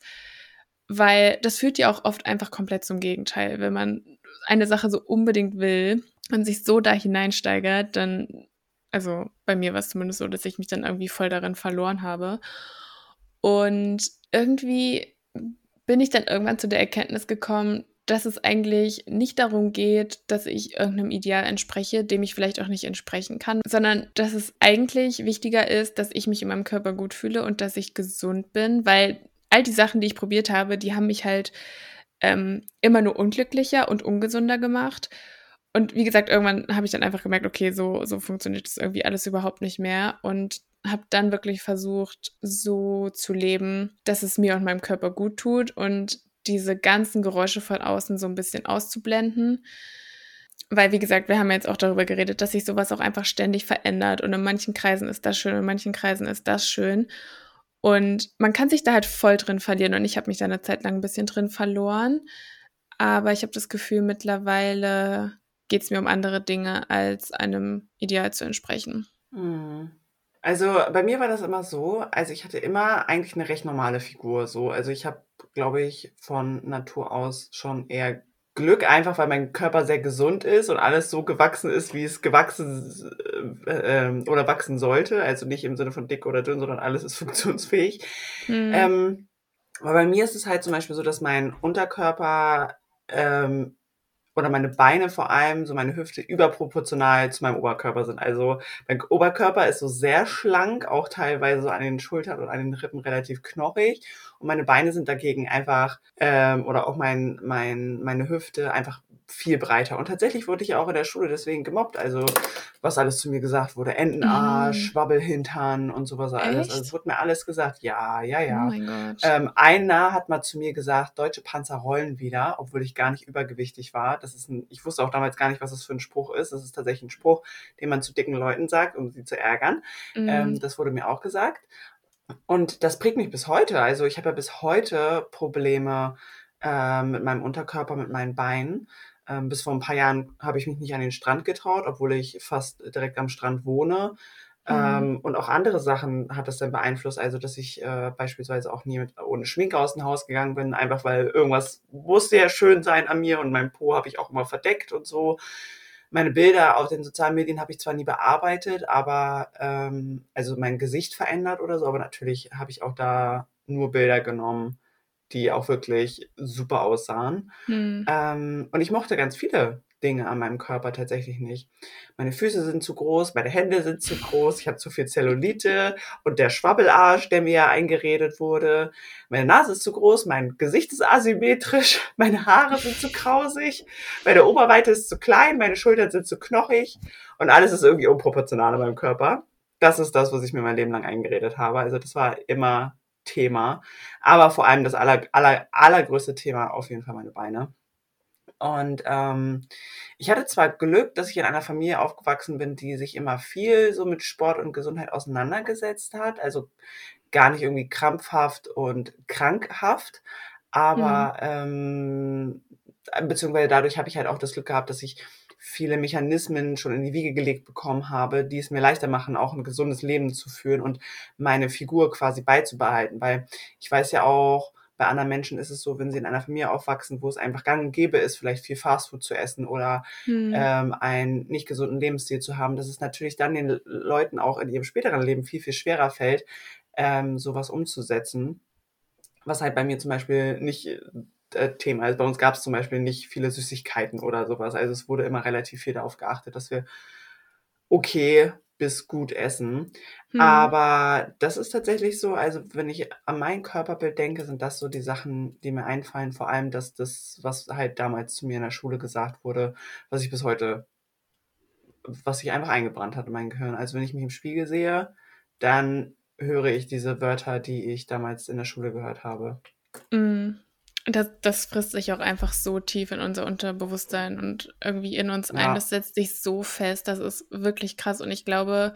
Weil das führt ja auch oft einfach komplett zum Gegenteil. Wenn man eine Sache so unbedingt will und sich so da hineinsteigert, dann, also bei mir war es zumindest so, dass ich mich dann irgendwie voll darin verloren habe. Und irgendwie bin ich dann irgendwann zu der Erkenntnis gekommen, dass es eigentlich nicht darum geht, dass ich irgendeinem Ideal entspreche, dem ich vielleicht auch nicht entsprechen kann, sondern dass es eigentlich wichtiger ist, dass ich mich in meinem Körper gut fühle und dass ich gesund bin, weil all die Sachen, die ich probiert habe, die haben mich halt ähm, immer nur unglücklicher und ungesunder gemacht. Und wie gesagt, irgendwann habe ich dann einfach gemerkt, okay, so, so funktioniert das irgendwie alles überhaupt nicht mehr. Und habe dann wirklich versucht, so zu leben, dass es mir und meinem Körper gut tut und diese ganzen Geräusche von außen so ein bisschen auszublenden. Weil, wie gesagt, wir haben jetzt auch darüber geredet, dass sich sowas auch einfach ständig verändert. Und in manchen Kreisen ist das schön, in manchen Kreisen ist das schön. Und man kann sich da halt voll drin verlieren. Und ich habe mich da eine Zeit lang ein bisschen drin verloren. Aber ich habe das Gefühl, mittlerweile geht es mir um andere Dinge, als einem Ideal zu entsprechen. Hm. Also bei mir war das immer so, also ich hatte immer eigentlich eine recht normale Figur so. Also ich habe, glaube ich, von Natur aus schon eher Glück, einfach weil mein Körper sehr gesund ist und alles so gewachsen ist, wie es gewachsen äh, äh, oder wachsen sollte. Also nicht im Sinne von dick oder dünn, sondern alles ist funktionsfähig. Mhm. Ähm, aber bei mir ist es halt zum Beispiel so, dass mein Unterkörper ähm, oder meine Beine vor allem, so meine Hüfte überproportional zu meinem Oberkörper sind. Also mein Oberkörper ist so sehr schlank, auch teilweise an den Schultern und an den Rippen relativ knochig. Und meine Beine sind dagegen einfach, ähm, oder auch mein, mein, meine Hüfte einfach viel breiter. Und tatsächlich wurde ich ja auch in der Schule deswegen gemobbt. Also, was alles zu mir gesagt wurde. Entenarsch, mm. Schwabbelhintern und sowas alles. Echt? Also, es wurde mir alles gesagt. Ja, ja, ja. Oh mein Gott. Ähm, einer hat mal zu mir gesagt, deutsche Panzer rollen wieder, obwohl ich gar nicht übergewichtig war. Das ist ein, ich wusste auch damals gar nicht, was das für ein Spruch ist. Das ist tatsächlich ein Spruch, den man zu dicken Leuten sagt, um sie zu ärgern. Mm. Ähm, das wurde mir auch gesagt. Und das prägt mich bis heute. Also, ich habe ja bis heute Probleme, äh, mit meinem Unterkörper, mit meinen Beinen. Ähm, bis vor ein paar Jahren habe ich mich nicht an den Strand getraut, obwohl ich fast direkt am Strand wohne. Mhm. Ähm, und auch andere Sachen hat das dann beeinflusst. Also, dass ich äh, beispielsweise auch nie mit, ohne Schminke aus dem Haus gegangen bin, einfach weil irgendwas musste ja schön sein an mir und mein Po habe ich auch immer verdeckt und so. Meine Bilder auf den sozialen Medien habe ich zwar nie bearbeitet, aber ähm, also mein Gesicht verändert oder so, aber natürlich habe ich auch da nur Bilder genommen, die auch wirklich super aussahen. Hm. Ähm, und ich mochte ganz viele Dinge an meinem Körper tatsächlich nicht. Meine Füße sind zu groß, meine Hände sind zu groß, ich habe zu viel Zellulite und der Schwabbelarsch, der mir ja eingeredet wurde. Meine Nase ist zu groß, mein Gesicht ist asymmetrisch, meine Haare sind zu krausig, meine Oberweite ist zu klein, meine Schultern sind zu knochig und alles ist irgendwie unproportional in meinem Körper. Das ist das, was ich mir mein Leben lang eingeredet habe. Also das war immer Thema. Aber vor allem das aller, aller, allergrößte Thema auf jeden Fall meine Beine. Und ähm, ich hatte zwar Glück, dass ich in einer Familie aufgewachsen bin, die sich immer viel so mit Sport und Gesundheit auseinandergesetzt hat. Also gar nicht irgendwie krampfhaft und krankhaft. Aber mhm. ähm, beziehungsweise dadurch habe ich halt auch das Glück gehabt, dass ich viele Mechanismen schon in die Wiege gelegt bekommen habe, die es mir leichter machen, auch ein gesundes Leben zu führen und meine Figur quasi beizubehalten. Weil ich weiß ja auch, bei anderen Menschen ist es so, wenn sie in einer Familie aufwachsen, wo es einfach gang und gäbe ist, vielleicht viel Fastfood zu essen oder hm. ähm, einen nicht gesunden Lebensstil zu haben, dass es natürlich dann den Leuten auch in ihrem späteren Leben viel, viel schwerer fällt, ähm, sowas umzusetzen. Was halt bei mir zum Beispiel nicht äh, Thema ist. Bei uns gab es zum Beispiel nicht viele Süßigkeiten oder sowas. Also es wurde immer relativ viel darauf geachtet, dass wir okay bis gut essen. Hm. Aber das ist tatsächlich so, also wenn ich an mein Körperbild denke, sind das so die Sachen, die mir einfallen. Vor allem, dass das, was halt damals zu mir in der Schule gesagt wurde, was ich bis heute, was sich einfach eingebrannt hat in mein Gehirn. Also wenn ich mich im Spiegel sehe, dann höre ich diese Wörter, die ich damals in der Schule gehört habe. Mm. Das, das frisst sich auch einfach so tief in unser Unterbewusstsein und irgendwie in uns ein. Das setzt sich so fest. Das ist wirklich krass. Und ich glaube,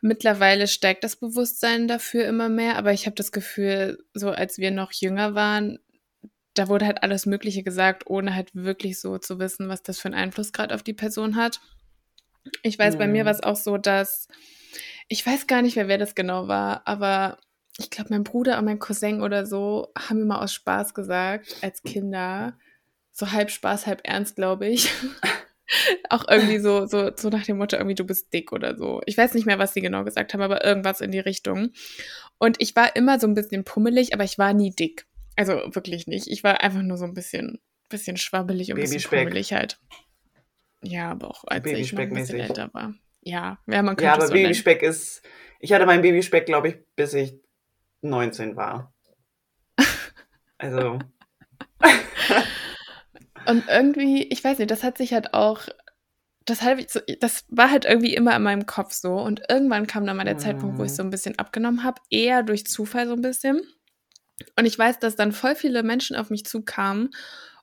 mittlerweile steigt das Bewusstsein dafür immer mehr. Aber ich habe das Gefühl, so als wir noch jünger waren, da wurde halt alles Mögliche gesagt, ohne halt wirklich so zu wissen, was das für einen Einfluss gerade auf die Person hat. Ich weiß, mhm. bei mir mhm. war es auch so, dass ich weiß gar nicht mehr, wer das genau war, aber ich glaube, mein Bruder und mein Cousin oder so haben immer aus Spaß gesagt, als Kinder, so halb Spaß, halb ernst, glaube ich. auch irgendwie so, so, so nach dem Motto, irgendwie du bist dick oder so. Ich weiß nicht mehr, was sie genau gesagt haben, aber irgendwas in die Richtung. Und ich war immer so ein bisschen pummelig, aber ich war nie dick. Also wirklich nicht. Ich war einfach nur so ein bisschen, bisschen schwabbelig und ein bisschen pummelig halt. Ja, aber auch als ich noch ein bisschen älter war. Ja, ja, man könnte Ja, aber Babyspeck ist. Ich hatte meinen Babyspeck, glaube ich, bis ich 19 war. Also. Und irgendwie, ich weiß nicht, das hat sich halt auch, das, halt das war halt irgendwie immer in meinem Kopf so. Und irgendwann kam dann mal der mhm. Zeitpunkt, wo ich mhm. so ein bisschen abgenommen habe, eher durch Zufall so ein bisschen. Und ich weiß, dass dann voll viele Menschen auf mich zukamen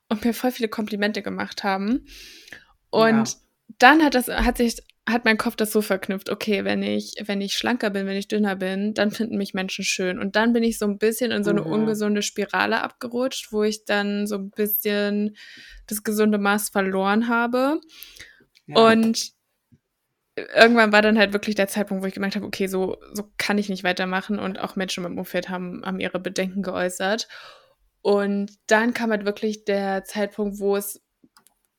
und mir voll viele Komplimente gemacht haben. Und ja. dann hat das, hat sich hat mein Kopf das so verknüpft, okay, wenn ich, wenn ich schlanker bin, wenn ich dünner bin, dann finden mich Menschen schön. Und dann bin ich so ein bisschen in so eine mhm. ungesunde Spirale abgerutscht, wo ich dann so ein bisschen das gesunde Maß verloren habe. Ja. Und irgendwann war dann halt wirklich der Zeitpunkt, wo ich gemerkt habe, okay, so, so kann ich nicht weitermachen. Und auch Menschen im Umfeld haben, haben ihre Bedenken geäußert. Und dann kam halt wirklich der Zeitpunkt, wo es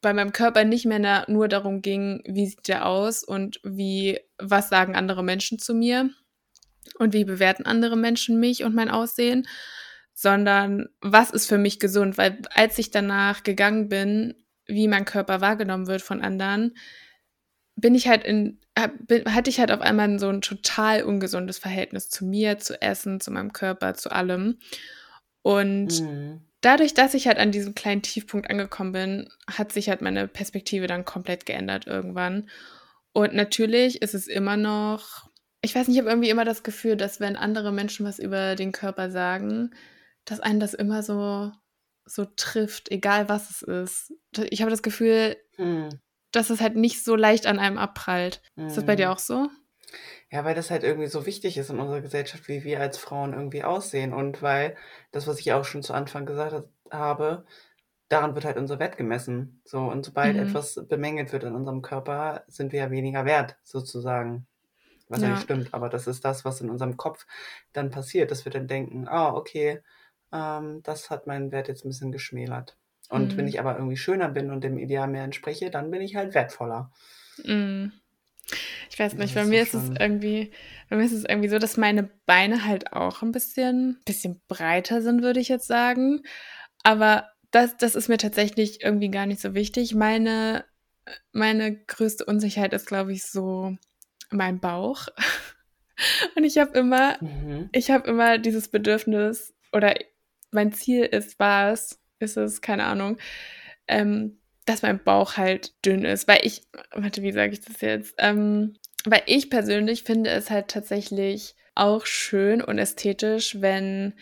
bei meinem Körper nicht mehr nur darum ging, wie sieht der aus und wie, was sagen andere Menschen zu mir und wie bewerten andere Menschen mich und mein Aussehen, sondern was ist für mich gesund, weil als ich danach gegangen bin, wie mein Körper wahrgenommen wird von anderen, bin ich halt in, hatte ich halt auf einmal so ein total ungesundes Verhältnis zu mir, zu Essen, zu meinem Körper, zu allem. Und mhm dadurch, dass ich halt an diesem kleinen Tiefpunkt angekommen bin, hat sich halt meine Perspektive dann komplett geändert irgendwann. Und natürlich ist es immer noch, ich weiß nicht, ich habe irgendwie immer das Gefühl, dass wenn andere Menschen was über den Körper sagen, dass einen das immer so, so trifft, egal was es ist. Ich habe das Gefühl, hm. dass es halt nicht so leicht an einem abprallt. Hm. Ist das bei dir hm. auch so? Ja, weil das halt irgendwie so wichtig ist in unserer Gesellschaft, wie wir als Frauen irgendwie aussehen. Und weil das, was ich auch schon zu Anfang gesagt habe, daran wird halt unser Wert gemessen. So, und sobald mhm. etwas bemängelt wird in unserem Körper, sind wir ja weniger wert, sozusagen. Was ja. nicht stimmt, aber das ist das, was in unserem Kopf dann passiert, dass wir dann denken, ah, oh, okay, ähm, das hat meinen Wert jetzt ein bisschen geschmälert. Und mhm. wenn ich aber irgendwie schöner bin und dem Ideal mehr entspreche, dann bin ich halt wertvoller. Mhm. Ich weiß nicht, bei mir ist es irgendwie, bei mir ist es irgendwie so, dass meine Beine halt auch ein bisschen, bisschen breiter sind, würde ich jetzt sagen. Aber das, das ist mir tatsächlich irgendwie gar nicht so wichtig. Meine, meine größte Unsicherheit ist, glaube ich, so mein Bauch. Und ich habe immer, mhm. ich habe immer dieses Bedürfnis oder mein Ziel ist, war es, ist es, keine Ahnung, ähm, dass mein Bauch halt dünn ist. Weil ich, warte, wie sage ich das jetzt? Ähm, weil ich persönlich finde es halt tatsächlich auch schön und ästhetisch, wenn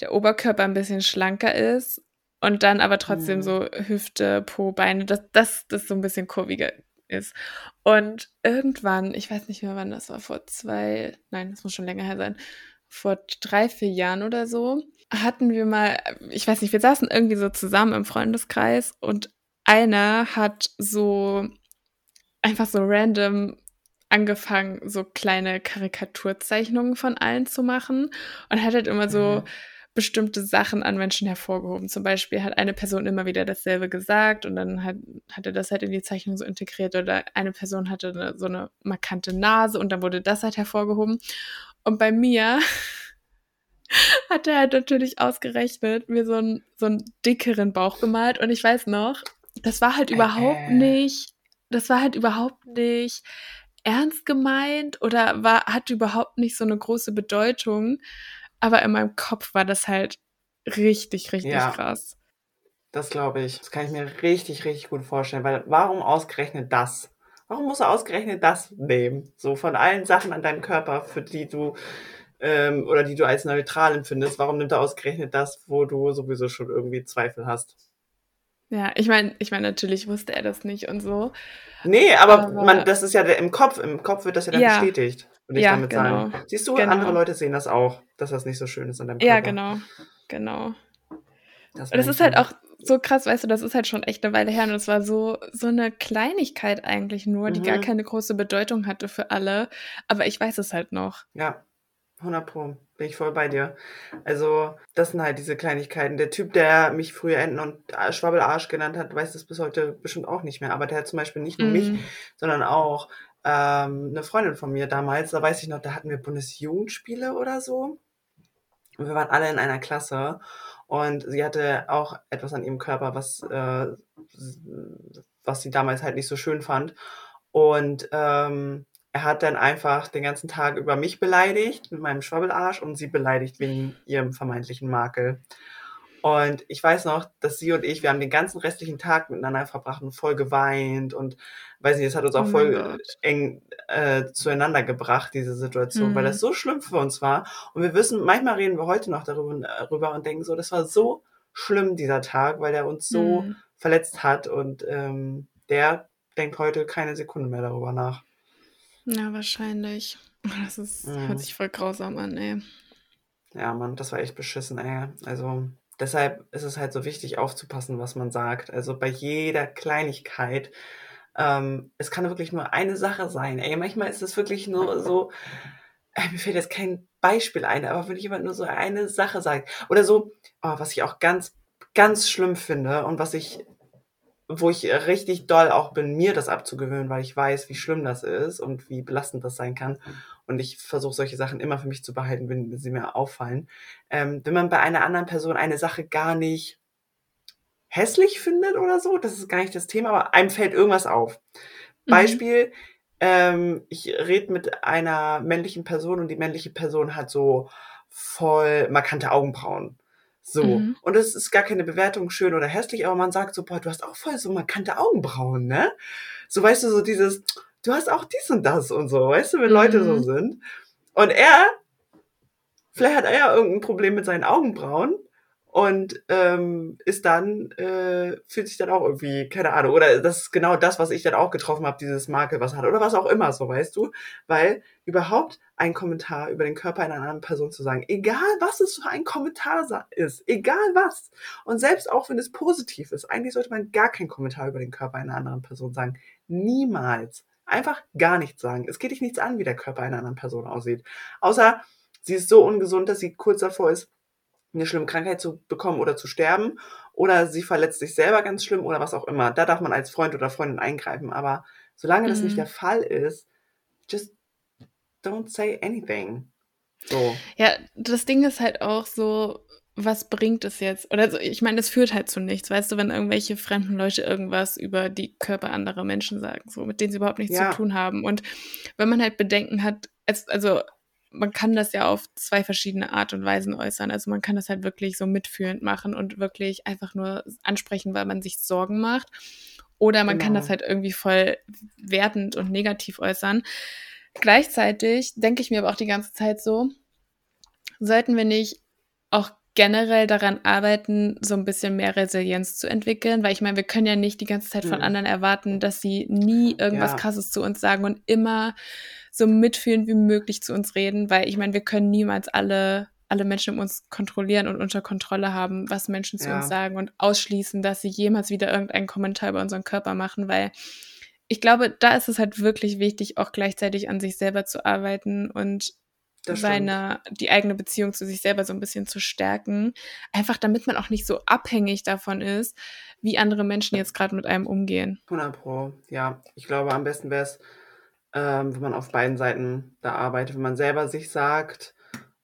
der Oberkörper ein bisschen schlanker ist und dann aber trotzdem mhm. so Hüfte, Po, Beine, dass das, das so ein bisschen kurviger ist. Und irgendwann, ich weiß nicht mehr wann das war, vor zwei, nein, das muss schon länger her sein, vor drei, vier Jahren oder so, hatten wir mal, ich weiß nicht, wir saßen irgendwie so zusammen im Freundeskreis und einer hat so einfach so random angefangen, so kleine Karikaturzeichnungen von allen zu machen und hat halt immer so mhm. bestimmte Sachen an Menschen hervorgehoben. Zum Beispiel hat eine Person immer wieder dasselbe gesagt und dann hat, hat er das halt in die Zeichnung so integriert oder eine Person hatte eine, so eine markante Nase und dann wurde das halt hervorgehoben. Und bei mir hat er halt natürlich ausgerechnet mir so einen, so einen dickeren Bauch gemalt und ich weiß noch, das war halt überhaupt äh. nicht, das war halt überhaupt nicht ernst gemeint oder war, hat überhaupt nicht so eine große Bedeutung. Aber in meinem Kopf war das halt richtig, richtig ja, krass. Das glaube ich. Das kann ich mir richtig, richtig gut vorstellen. Weil warum ausgerechnet das? Warum musst du ausgerechnet das nehmen? So von allen Sachen an deinem Körper, für die du ähm, oder die du als neutral empfindest, warum nimmt er ausgerechnet das, wo du sowieso schon irgendwie Zweifel hast? Ja, ich meine, ich meine, natürlich wusste er das nicht und so. Nee, aber, aber man, das ist ja im Kopf, im Kopf wird das ja dann ja. bestätigt, würde ich ja, damit genau. sagen. Siehst du, genau. andere Leute sehen das auch, dass das nicht so schön ist an deinem Körper. Ja, genau, genau. Das, und das ist halt auch so krass, weißt du, das ist halt schon echt eine Weile her und es war so, so eine Kleinigkeit eigentlich nur, die mhm. gar keine große Bedeutung hatte für alle, aber ich weiß es halt noch. Ja, 100 Pro, bin ich voll bei dir. Also, das sind halt diese Kleinigkeiten. Der Typ, der mich früher Enten und Schwabbelarsch genannt hat, weiß das bis heute bestimmt auch nicht mehr. Aber der hat zum Beispiel nicht nur mhm. mich, sondern auch ähm, eine Freundin von mir damals. Da weiß ich noch, da hatten wir Bundesjugendspiele oder so. Und wir waren alle in einer Klasse. Und sie hatte auch etwas an ihrem Körper, was, äh, was sie damals halt nicht so schön fand. Und ähm, er hat dann einfach den ganzen Tag über mich beleidigt mit meinem Schwabbelarsch und sie beleidigt wegen ihrem vermeintlichen Makel. Und ich weiß noch, dass sie und ich, wir haben den ganzen restlichen Tag miteinander verbracht und voll geweint und weiß nicht, es hat uns auch oh voll Gott. eng äh, zueinander gebracht, diese Situation, mhm. weil das so schlimm für uns war. Und wir wissen, manchmal reden wir heute noch darüber, darüber und denken so, das war so schlimm, dieser Tag, weil der uns so mhm. verletzt hat und ähm, der denkt heute keine Sekunde mehr darüber nach. Ja, wahrscheinlich. Das ist, mhm. hört sich voll grausam an, ey. Ja, Mann, das war echt beschissen, ey. Also, deshalb ist es halt so wichtig, aufzupassen, was man sagt. Also bei jeder Kleinigkeit. Ähm, es kann wirklich nur eine Sache sein, ey. Manchmal ist es wirklich nur so, äh, mir fällt jetzt kein Beispiel ein, aber wenn jemand nur so eine Sache sagt, oder so, oh, was ich auch ganz, ganz schlimm finde und was ich wo ich richtig doll auch bin, mir das abzugewöhnen, weil ich weiß, wie schlimm das ist und wie belastend das sein kann. Und ich versuche solche Sachen immer für mich zu behalten, wenn sie mir auffallen. Ähm, wenn man bei einer anderen Person eine Sache gar nicht hässlich findet oder so, das ist gar nicht das Thema, aber einem fällt irgendwas auf. Mhm. Beispiel, ähm, ich rede mit einer männlichen Person und die männliche Person hat so voll markante Augenbrauen. So. Mhm. Und es ist gar keine Bewertung schön oder hässlich, aber man sagt so, boah, du hast auch voll so markante Augenbrauen, ne? So, weißt du, so dieses, du hast auch dies und das und so, weißt du, wenn mhm. Leute so mhm. sind. Und er, vielleicht hat er ja irgendein Problem mit seinen Augenbrauen und ähm, ist dann, äh, fühlt sich dann auch irgendwie, keine Ahnung, oder das ist genau das, was ich dann auch getroffen habe, dieses Makel, was hat, oder was auch immer, so weißt du, weil überhaupt ein Kommentar über den Körper einer anderen Person zu sagen, egal was es für ein Kommentar ist, egal was, und selbst auch wenn es positiv ist, eigentlich sollte man gar keinen Kommentar über den Körper einer anderen Person sagen, niemals, einfach gar nichts sagen, es geht dich nichts an, wie der Körper einer anderen Person aussieht, außer sie ist so ungesund, dass sie kurz davor ist, eine schlimme Krankheit zu bekommen oder zu sterben oder sie verletzt sich selber ganz schlimm oder was auch immer. Da darf man als Freund oder Freundin eingreifen. Aber solange mhm. das nicht mhm. der Fall ist, just don't say anything. So. Ja, das Ding ist halt auch so, was bringt es jetzt? Oder so, ich meine, es führt halt zu nichts, weißt du, wenn irgendwelche fremden Leute irgendwas über die Körper anderer Menschen sagen, so mit denen sie überhaupt nichts ja. zu tun haben. Und wenn man halt Bedenken hat, also man kann das ja auf zwei verschiedene Art und Weisen äußern. Also man kann das halt wirklich so mitfühlend machen und wirklich einfach nur ansprechen, weil man sich Sorgen macht. Oder man genau. kann das halt irgendwie voll wertend und negativ äußern. Gleichzeitig denke ich mir aber auch die ganze Zeit so, sollten wir nicht auch generell daran arbeiten, so ein bisschen mehr Resilienz zu entwickeln, weil ich meine, wir können ja nicht die ganze Zeit von mhm. anderen erwarten, dass sie nie irgendwas ja. Krasses zu uns sagen und immer so mitfühlend wie möglich zu uns reden, weil ich meine, wir können niemals alle alle Menschen um uns kontrollieren und unter Kontrolle haben, was Menschen zu ja. uns sagen und ausschließen, dass sie jemals wieder irgendeinen Kommentar über unseren Körper machen, weil ich glaube, da ist es halt wirklich wichtig, auch gleichzeitig an sich selber zu arbeiten und seine, die eigene Beziehung zu sich selber so ein bisschen zu stärken. Einfach damit man auch nicht so abhängig davon ist, wie andere Menschen jetzt gerade mit einem umgehen. 100 Pro, ja. Ich glaube, am besten wäre es, ähm, wenn man auf beiden Seiten da arbeitet, wenn man selber sich sagt,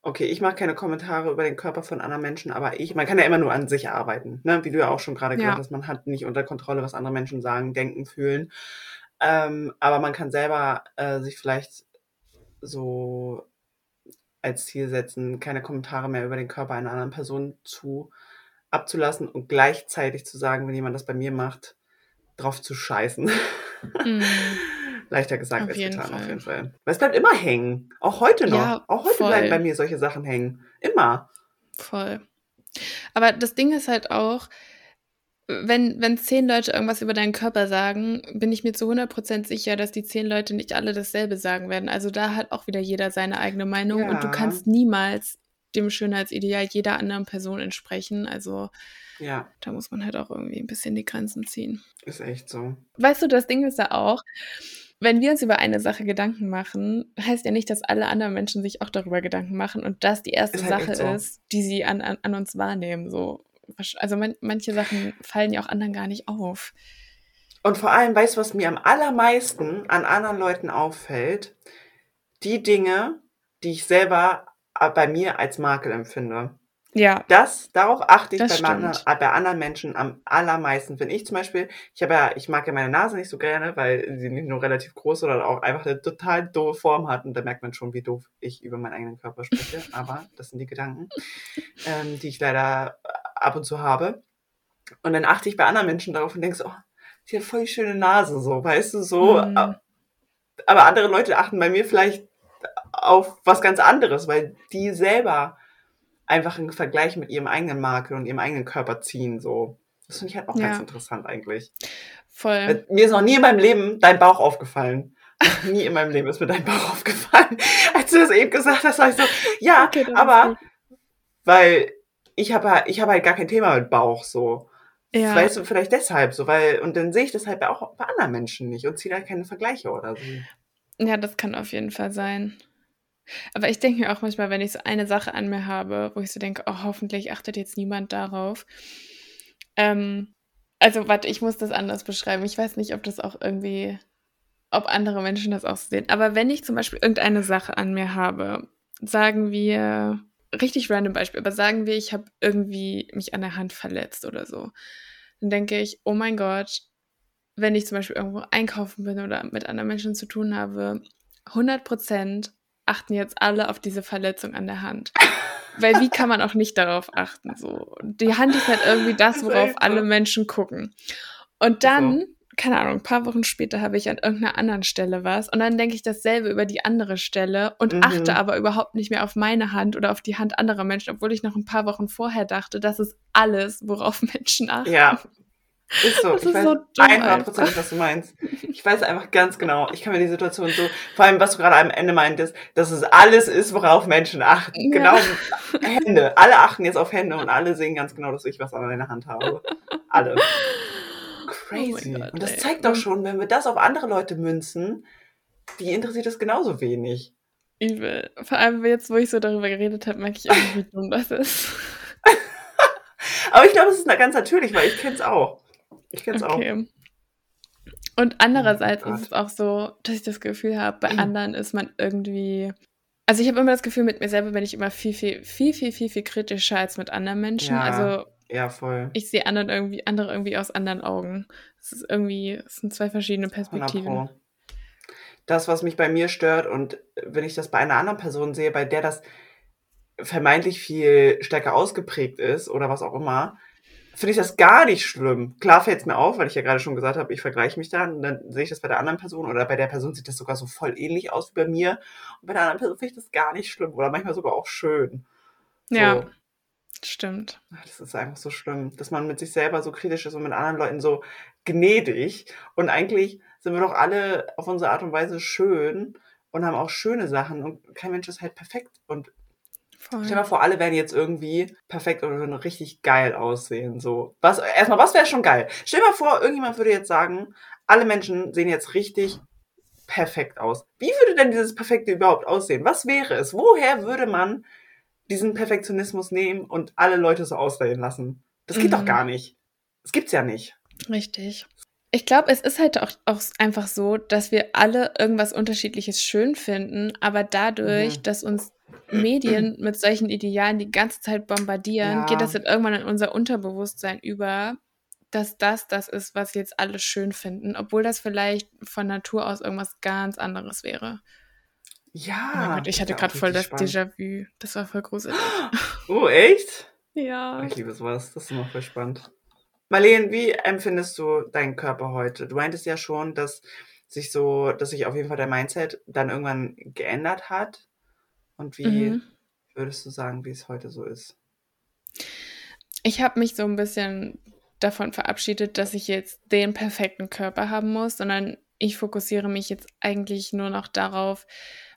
okay, ich mache keine Kommentare über den Körper von anderen Menschen, aber ich, man kann ja immer nur an sich arbeiten, ne? wie du ja auch schon gerade gesagt ja. hast, man hat nicht unter Kontrolle, was andere Menschen sagen, denken, fühlen. Ähm, aber man kann selber äh, sich vielleicht so als Ziel setzen, keine Kommentare mehr über den Körper einer anderen Person zu abzulassen und gleichzeitig zu sagen, wenn jemand das bei mir macht, drauf zu scheißen. Mm. Leichter gesagt auf als getan, Fall. auf jeden Fall. Weil es bleibt immer hängen. Auch heute noch. Ja, auch heute voll. bleiben bei mir solche Sachen hängen. Immer. Voll. Aber das Ding ist halt auch, wenn, wenn zehn Leute irgendwas über deinen Körper sagen, bin ich mir zu 100% sicher, dass die zehn Leute nicht alle dasselbe sagen werden. Also da hat auch wieder jeder seine eigene Meinung ja. und du kannst niemals dem Schönheitsideal jeder anderen Person entsprechen. Also ja. da muss man halt auch irgendwie ein bisschen die Grenzen ziehen. Ist echt so. Weißt du, das Ding ist ja auch, wenn wir uns über eine Sache Gedanken machen, heißt ja nicht, dass alle anderen Menschen sich auch darüber Gedanken machen und das die erste ist halt Sache so. ist, die sie an, an, an uns wahrnehmen. So also man, manche Sachen fallen ja auch anderen gar nicht auf. Und vor allem, weißt du, was mir am allermeisten an anderen Leuten auffällt? Die Dinge, die ich selber bei mir als Makel empfinde. Ja. Das, darauf achte ich bei, man, bei, anderen Menschen am allermeisten. Wenn ich zum Beispiel, ich habe ja, ich mag ja meine Nase nicht so gerne, weil sie nicht nur relativ groß, sondern auch einfach eine total doofe Form hat. Und da merkt man schon, wie doof ich über meinen eigenen Körper spreche. Aber das sind die Gedanken, ähm, die ich leider ab und zu habe. Und dann achte ich bei anderen Menschen darauf und denke so, oh, die hat voll die schöne Nase, so, weißt du, so. Mhm. Aber andere Leute achten bei mir vielleicht auf was ganz anderes, weil die selber einfach einen Vergleich mit ihrem eigenen Makel und ihrem eigenen Körper ziehen, so. Das finde ich halt auch ja. ganz interessant eigentlich. Voll. Mir ist noch nie in meinem Leben dein Bauch aufgefallen. nie in meinem Leben ist mir dein Bauch aufgefallen. Als du das eben gesagt hast, war ich so, ja, okay, aber, weil ich habe ich hab halt gar kein Thema mit Bauch so. Ja. Weißt du, vielleicht deshalb so, weil, und dann sehe ich das halt auch bei anderen Menschen nicht und ziehe da keine Vergleiche oder so. Ja, das kann auf jeden Fall sein. Aber ich denke mir auch manchmal, wenn ich so eine Sache an mir habe, wo ich so denke, oh, hoffentlich achtet jetzt niemand darauf. Ähm, also, warte, ich muss das anders beschreiben. Ich weiß nicht, ob das auch irgendwie, ob andere Menschen das auch sehen. Aber wenn ich zum Beispiel irgendeine Sache an mir habe, sagen wir, richtig random Beispiel, aber sagen wir, ich habe irgendwie mich an der Hand verletzt oder so, dann denke ich, oh mein Gott, wenn ich zum Beispiel irgendwo einkaufen bin oder mit anderen Menschen zu tun habe, 100% achten jetzt alle auf diese Verletzung an der Hand. Weil wie kann man auch nicht darauf achten? So, die Hand ist halt irgendwie das, worauf alle Menschen gucken. Und dann keine Ahnung, ein paar Wochen später habe ich an irgendeiner anderen Stelle was und dann denke ich dasselbe über die andere Stelle und mhm. achte aber überhaupt nicht mehr auf meine Hand oder auf die Hand anderer Menschen, obwohl ich noch ein paar Wochen vorher dachte, das ist alles, worauf Menschen achten. Ja. Ist so. Das ich ist weiß so 100 was du meinst. Ich weiß einfach ganz genau. Ich kann mir die Situation so, vor allem, was du gerade am Ende meintest, dass es alles ist, worauf Menschen achten. Ja. Genau. Hände. Alle achten jetzt auf Hände und alle sehen ganz genau, dass ich was an meiner Hand habe. Alle. Crazy. Oh Gott, und das ey. zeigt doch schon, wenn wir das auf andere Leute münzen, die interessiert das genauso wenig. Übel. Vor allem jetzt, wo ich so darüber geredet habe, merke ich auch, wie dumm das ist. Aber ich glaube, es ist ganz natürlich, weil ich kenne es auch. Ich kenne es okay. auch. Und andererseits oh ist es auch so, dass ich das Gefühl habe, bei anderen ist man irgendwie also ich habe immer das Gefühl, mit mir selber bin ich immer viel, viel, viel, viel, viel, viel kritischer als mit anderen Menschen. Ja, also ja, voll. ich sehe anderen irgendwie, andere irgendwie aus anderen Augen. Es ist irgendwie, es sind zwei verschiedene 100 Perspektiven. Das, was mich bei mir stört und wenn ich das bei einer anderen Person sehe, bei der das vermeintlich viel stärker ausgeprägt ist oder was auch immer, finde ich das gar nicht schlimm. Klar fällt es mir auf, weil ich ja gerade schon gesagt habe, ich vergleiche mich dann und dann sehe ich das bei der anderen Person oder bei der Person sieht das sogar so voll ähnlich aus wie bei mir und bei der anderen Person finde ich das gar nicht schlimm oder manchmal sogar auch schön. So. Ja, stimmt. Das ist einfach so schlimm, dass man mit sich selber so kritisch ist und mit anderen Leuten so gnädig. Und eigentlich sind wir doch alle auf unsere Art und Weise schön und haben auch schöne Sachen und kein Mensch ist halt perfekt. Und Voll. stell dir mal vor, alle wären jetzt irgendwie perfekt oder würden richtig geil aussehen. So. Was, erstmal, was wäre schon geil? Stell dir mal vor, irgendjemand würde jetzt sagen, alle Menschen sehen jetzt richtig perfekt aus. Wie würde denn dieses Perfekte überhaupt aussehen? Was wäre es? Woher würde man diesen Perfektionismus nehmen und alle Leute so aussehen lassen? Das geht doch Mhm. gar nicht. Das gibt's ja nicht. Richtig. Ich glaube, es ist halt auch, auch einfach so, dass wir alle irgendwas Unterschiedliches schön finden, aber dadurch, Mhm. dass uns Medien mit solchen Idealen die ganze Zeit bombardieren, geht das Ja. dann irgendwann in unser Unterbewusstsein über, dass das das ist, was jetzt alle schön finden, obwohl das vielleicht von Natur aus irgendwas ganz anderes wäre. Oh mein Ja. Gott, ich hatte gerade voll das. Déjà-vu. Das war voll gruselig. Oh, echt? Ja. Ich liebe sowas. Das ist immer voll spannend. Marleen, wie empfindest du deinen Körper heute? Du meintest ja schon, dass sich so, dass sich auf jeden Fall der Mindset dann irgendwann geändert hat. Und wie Mhm. würdest du sagen, wie es heute so ist? Ich habe mich so ein bisschen davon verabschiedet, dass ich jetzt den perfekten Körper haben muss, sondern ich fokussiere mich jetzt eigentlich nur noch darauf,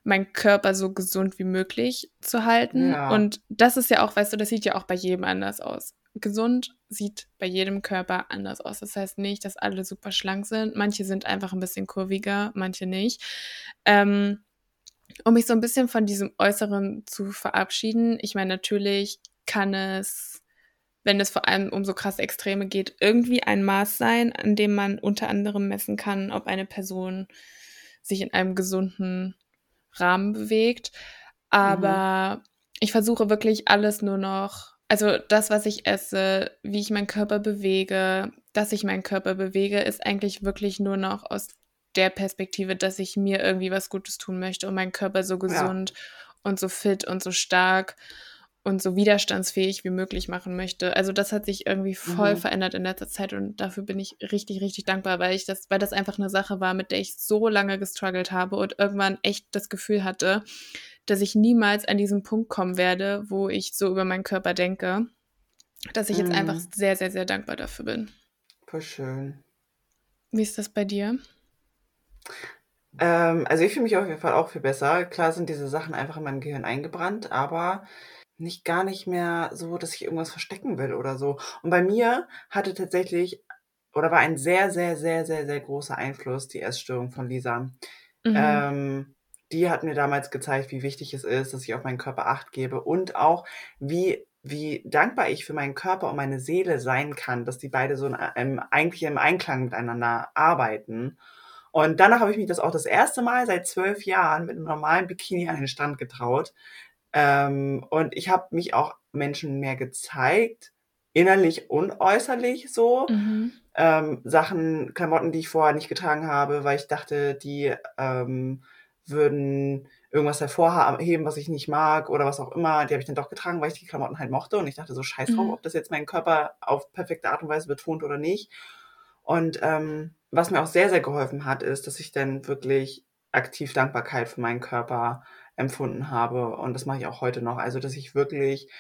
meinen Körper so gesund wie möglich zu halten. Ja. Und das ist ja auch, weißt du, das sieht ja auch bei jedem anders aus. Gesund sieht bei jedem Körper anders aus. Das heißt nicht, dass alle super schlank sind. Manche sind einfach ein bisschen kurviger, manche nicht. Ähm, um mich so ein bisschen von diesem Äußeren zu verabschieden. Ich meine, natürlich kann es, wenn es vor allem um so krasse Extreme geht, irgendwie ein Maß sein, an dem man unter anderem messen kann, ob eine Person sich in einem gesunden Rahmen bewegt. Aber ich versuche wirklich alles nur noch, also das, was ich esse, wie ich meinen Körper bewege, dass ich meinen Körper bewege, ist eigentlich wirklich nur noch aus der Perspektive, dass ich mir irgendwie was Gutes tun möchte und meinen Körper so gesund und so fit und so stark und so widerstandsfähig wie möglich machen möchte. Also das hat sich irgendwie voll Mhm. verändert in letzter Zeit und dafür bin ich richtig, richtig dankbar, weil ich das, weil das einfach eine Sache war, mit der ich so lange gestruggelt habe und irgendwann echt das Gefühl hatte, dass ich niemals an diesen Punkt kommen werde, wo ich so über meinen Körper denke, dass ich jetzt Mhm. einfach sehr, sehr, sehr dankbar dafür bin. Voll schön. Wie ist das bei dir? Ähm, also ich fühle mich auf jeden Fall auch viel besser. Klar sind diese Sachen einfach in meinem Gehirn eingebrannt, aber nicht gar nicht mehr so, dass ich irgendwas verstecken will oder so. Und bei mir hatte tatsächlich oder war ein sehr, sehr, sehr, sehr, sehr großer Einfluss die Essstörung von Lisa. Mhm. Ähm, die hat mir damals gezeigt, wie wichtig es ist, dass ich auf meinen Körper acht gebe und auch wie wie dankbar ich für meinen Körper und meine Seele sein kann, dass die beide so in, im, eigentlich im Einklang miteinander arbeiten. Und danach habe ich mich das auch das erste Mal seit zwölf Jahren mit einem normalen Bikini an den Strand getraut. Ähm, und ich habe mich auch Menschen mehr gezeigt, innerlich und äußerlich so. Mhm. Ähm, Sachen, Klamotten, die ich vorher nicht getragen habe, weil ich dachte, die ähm, würden irgendwas hervorheben, was ich nicht mag oder was auch immer. Die habe ich dann doch getragen, weil ich die Klamotten halt mochte. Und ich dachte so, scheiß drauf, Mhm. ob das jetzt meinen Körper auf perfekte Art und Weise betont oder nicht. Und ähm, was mir auch sehr, sehr geholfen hat, ist, dass ich dann wirklich aktiv Dankbarkeit für meinen Körper empfunden habe. Und das mache ich auch heute noch. Also, dass ich wirklich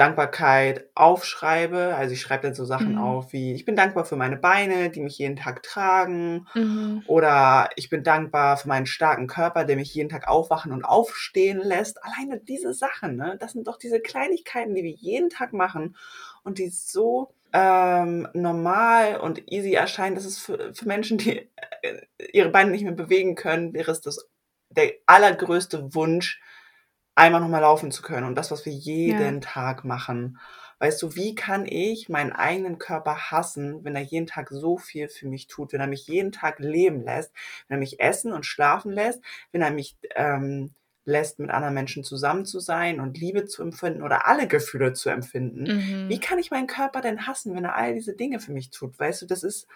Dankbarkeit aufschreibe. Also ich schreibe dann so Sachen Mhm. auf wie, ich bin dankbar für meine Beine, die mich jeden Tag tragen. Mhm. Oder ich bin dankbar für meinen starken Körper, der mich jeden Tag aufwachen und aufstehen lässt. Alleine diese Sachen, ne? Das sind doch diese Kleinigkeiten, die wir jeden Tag machen und die so ähm, normal und easy erscheinen. Das ist für, für Menschen, die äh, ihre Beine nicht mehr bewegen können, wäre es das der allergrößte Wunsch, einmal nochmal laufen zu können. Und das, was wir jeden Tag machen. Weißt du, wie kann ich meinen eigenen Körper hassen, wenn er jeden Tag so viel für mich tut, wenn er mich jeden Tag leben lässt, wenn er mich essen und schlafen lässt, wenn er mich ähm, lässt, mit anderen Menschen zusammen zu sein und Liebe zu empfinden oder alle Gefühle zu empfinden, mhm. wie kann ich meinen Körper denn hassen, wenn er all diese Dinge für mich tut? Weißt du, das ist,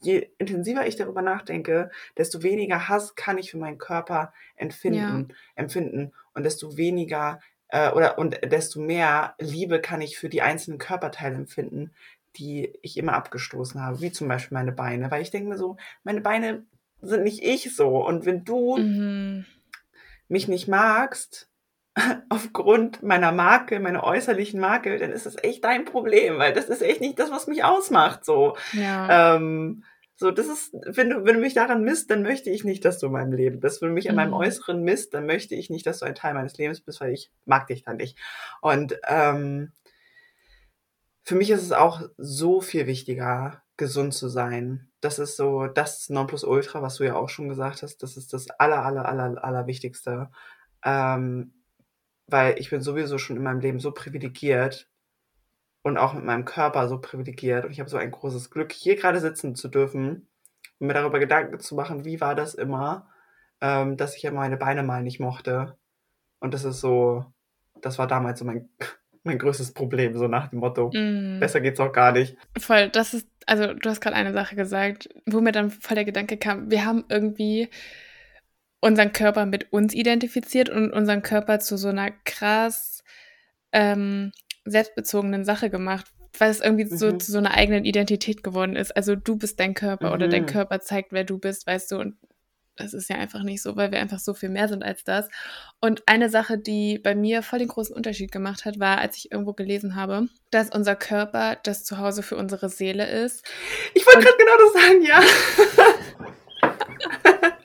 je intensiver ich darüber nachdenke, desto weniger Hass kann ich für meinen Körper empfinden, ja. empfinden und desto weniger äh, oder und desto mehr Liebe kann ich für die einzelnen Körperteile empfinden, die ich immer abgestoßen habe, wie zum Beispiel meine Beine, weil ich denke mir so, meine Beine sind nicht ich so und wenn du mhm. mich nicht magst, aufgrund meiner Makel, meiner äußerlichen Makel, dann ist das echt dein Problem, weil das ist echt nicht das, was mich ausmacht. So, ja. ähm, so das ist, wenn du, wenn du mich daran misst, dann möchte ich nicht, dass du in meinem Leben bist. Wenn du mich an meinem mhm. Äußeren misst, dann möchte ich nicht, dass du ein Teil meines Lebens bist, weil ich mag dich dann nicht. Und ähm, für mich ist es auch so viel wichtiger, gesund zu sein. Das ist so das Nonplusultra, was du ja auch schon gesagt hast. Das ist das aller, aller, aller, aller Wichtigste. Ähm, weil ich bin sowieso schon in meinem Leben so privilegiert und auch mit meinem Körper so privilegiert. Und ich habe so ein großes Glück, hier gerade sitzen zu dürfen und mir darüber Gedanken zu machen, wie war das immer, ähm, dass ich ja meine Beine mal nicht mochte. Und das ist so, das war damals so mein mein größtes Problem, so nach dem Motto, mm. besser geht's auch gar nicht. Voll, das ist, also du hast gerade eine Sache gesagt, wo mir dann voll der Gedanke kam, wir haben irgendwie unseren Körper mit uns identifiziert und unseren Körper zu so einer krass ähm, selbstbezogenen Sache gemacht, weil es irgendwie mhm. so zu so einer eigenen Identität geworden ist. Also du bist dein Körper mhm. oder dein mhm. Körper zeigt, wer du bist, weißt du, und das ist ja einfach nicht so, weil wir einfach so viel mehr sind als das. Und eine Sache, die bei mir voll den großen Unterschied gemacht hat, war, als ich irgendwo gelesen habe, dass unser Körper das Zuhause für unsere Seele ist. Ich wollte gerade genau das sagen, ja.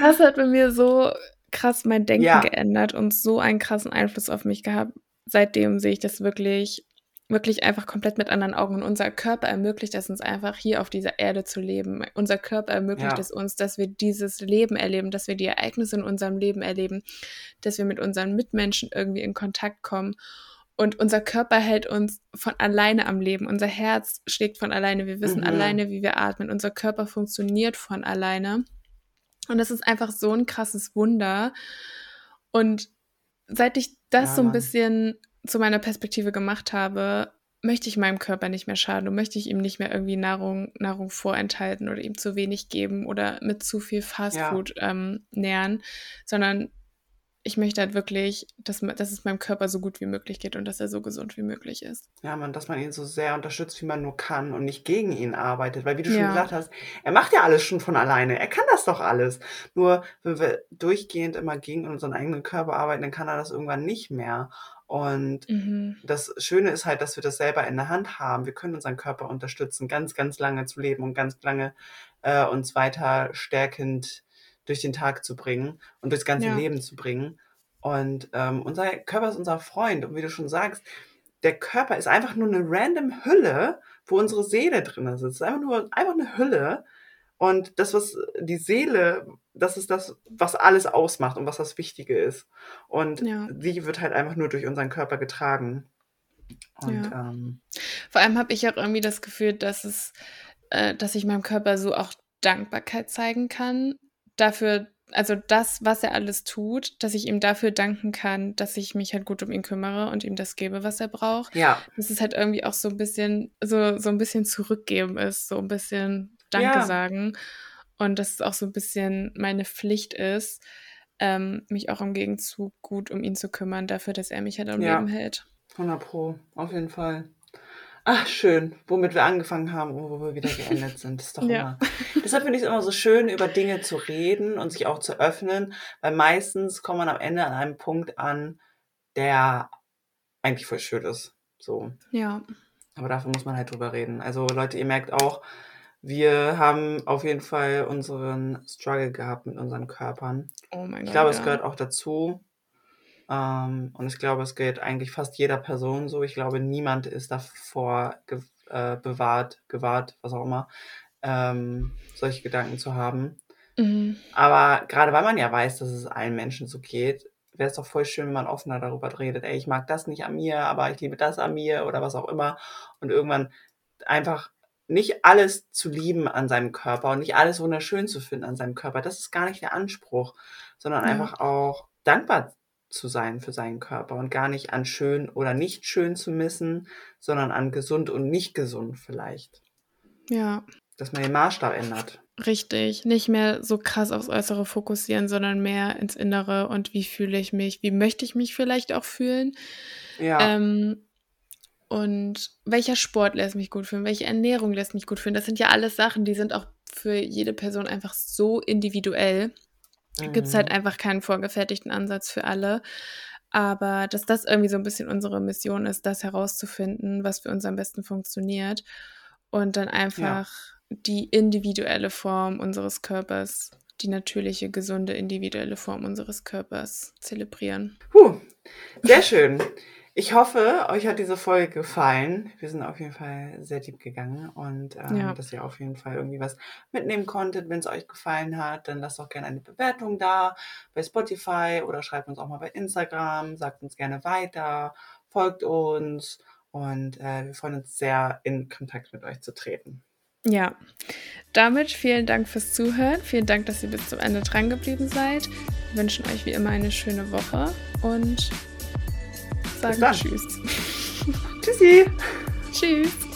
das hat bei mir so krass mein Denken ja. geändert und so einen krassen Einfluss auf mich gehabt. Seitdem sehe ich das wirklich wirklich einfach komplett mit anderen Augen. Und unser Körper ermöglicht es uns einfach, hier auf dieser Erde zu leben. Unser Körper ermöglicht ja. es uns, dass wir dieses Leben erleben, dass wir die Ereignisse in unserem Leben erleben, dass wir mit unseren Mitmenschen irgendwie in Kontakt kommen. Und unser Körper hält uns von alleine am Leben. Unser Herz schlägt von alleine. Wir wissen mhm. alleine, wie wir atmen. Unser Körper funktioniert von alleine. Und das ist einfach so ein krasses Wunder. Und seit ich das ja, so ein bisschen zu meiner Perspektive gemacht habe, möchte ich meinem Körper nicht mehr schaden und möchte ich ihm nicht mehr irgendwie Nahrung, Nahrung vorenthalten oder ihm zu wenig geben oder mit zu viel Fastfood ja. ähm, nähern, sondern ich möchte halt wirklich, dass, dass es meinem Körper so gut wie möglich geht und dass er so gesund wie möglich ist. Ja, man, dass man ihn so sehr unterstützt, wie man nur kann und nicht gegen ihn arbeitet. Weil, wie du schon ja. gesagt hast, er macht ja alles schon von alleine. Er kann das doch alles. Nur, wenn wir durchgehend immer gegen unseren eigenen Körper arbeiten, dann kann er das irgendwann nicht mehr. Und mhm. das Schöne ist halt, dass wir das selber in der Hand haben. Wir können unseren Körper unterstützen, ganz, ganz lange zu leben und ganz lange äh, uns weiter stärkend durch den Tag zu bringen und durchs ganze ja. Leben zu bringen. Und ähm, unser Körper ist unser Freund. Und wie du schon sagst, der Körper ist einfach nur eine random Hülle, wo unsere Seele drin sitzt. Es ist einfach nur einfach eine Hülle, und das, was die Seele, das ist das, was alles ausmacht und was das Wichtige ist. Und ja. sie wird halt einfach nur durch unseren Körper getragen. Und, ja. ähm, Vor allem habe ich auch irgendwie das Gefühl, dass es, äh, dass ich meinem Körper so auch Dankbarkeit zeigen kann. Dafür, also das, was er alles tut, dass ich ihm dafür danken kann, dass ich mich halt gut um ihn kümmere und ihm das gebe, was er braucht. Ja. Dass es halt irgendwie auch so ein bisschen, so, so ein bisschen zurückgeben ist, so ein bisschen Danke ja. sagen. Und dass es auch so ein bisschen meine Pflicht ist, ähm, mich auch im Gegenzug gut um ihn zu kümmern, dafür, dass er mich halt am ja. Leben hält. 100 Pro, auf jeden Fall. Ach, schön, womit wir angefangen haben und wo wir wieder geendet sind. Das ist doch ja. immer. Deshalb finde ich es immer so schön, über Dinge zu reden und sich auch zu öffnen, weil meistens kommt man am Ende an einem Punkt an, der eigentlich voll schön ist. So. Ja. Aber dafür muss man halt drüber reden. Also Leute, ihr merkt auch, wir haben auf jeden Fall unseren Struggle gehabt mit unseren Körpern. Oh mein Gott. Ich glaube, ja. es gehört auch dazu. Ähm, und ich glaube, es geht eigentlich fast jeder Person so. Ich glaube, niemand ist davor ge äh, bewahrt, gewahrt, was auch immer, ähm, solche Gedanken zu haben. Mhm. Aber gerade weil man ja weiß, dass es allen Menschen so geht, wäre es doch voll schön, wenn man offener darüber redet. Ey, ich mag das nicht an mir, aber ich liebe das an mir oder was auch immer. Und irgendwann einfach nicht alles zu lieben an seinem Körper und nicht alles wunderschön zu finden an seinem Körper. Das ist gar nicht der Anspruch, sondern ja. einfach auch dankbar zu sein für seinen Körper und gar nicht an schön oder nicht schön zu missen, sondern an gesund und nicht gesund vielleicht. Ja. Dass man den Maßstab ändert. Richtig. Nicht mehr so krass aufs Äußere fokussieren, sondern mehr ins Innere und wie fühle ich mich, wie möchte ich mich vielleicht auch fühlen. Ja. Ähm, und welcher Sport lässt mich gut fühlen, welche Ernährung lässt mich gut fühlen. Das sind ja alles Sachen, die sind auch für jede Person einfach so individuell. Mhm. Gibt es halt einfach keinen vorgefertigten Ansatz für alle. Aber dass das irgendwie so ein bisschen unsere Mission ist, das herauszufinden, was für uns am besten funktioniert. Und dann einfach ja. die individuelle Form unseres Körpers, die natürliche, gesunde, individuelle Form unseres Körpers zelebrieren. Puh, sehr schön. Ich hoffe, euch hat diese Folge gefallen. Wir sind auf jeden Fall sehr deep gegangen und ähm, ja. dass ihr auf jeden Fall irgendwie was mitnehmen konntet. Wenn es euch gefallen hat, dann lasst doch gerne eine Bewertung da bei Spotify oder schreibt uns auch mal bei Instagram, sagt uns gerne weiter, folgt uns und äh, wir freuen uns sehr, in Kontakt mit euch zu treten. Ja, damit vielen Dank fürs Zuhören. Vielen Dank, dass ihr bis zum Ende dran geblieben seid. Wir wünschen euch wie immer eine schöne Woche und sagen Tschüss. Tschüssi. Tschüss.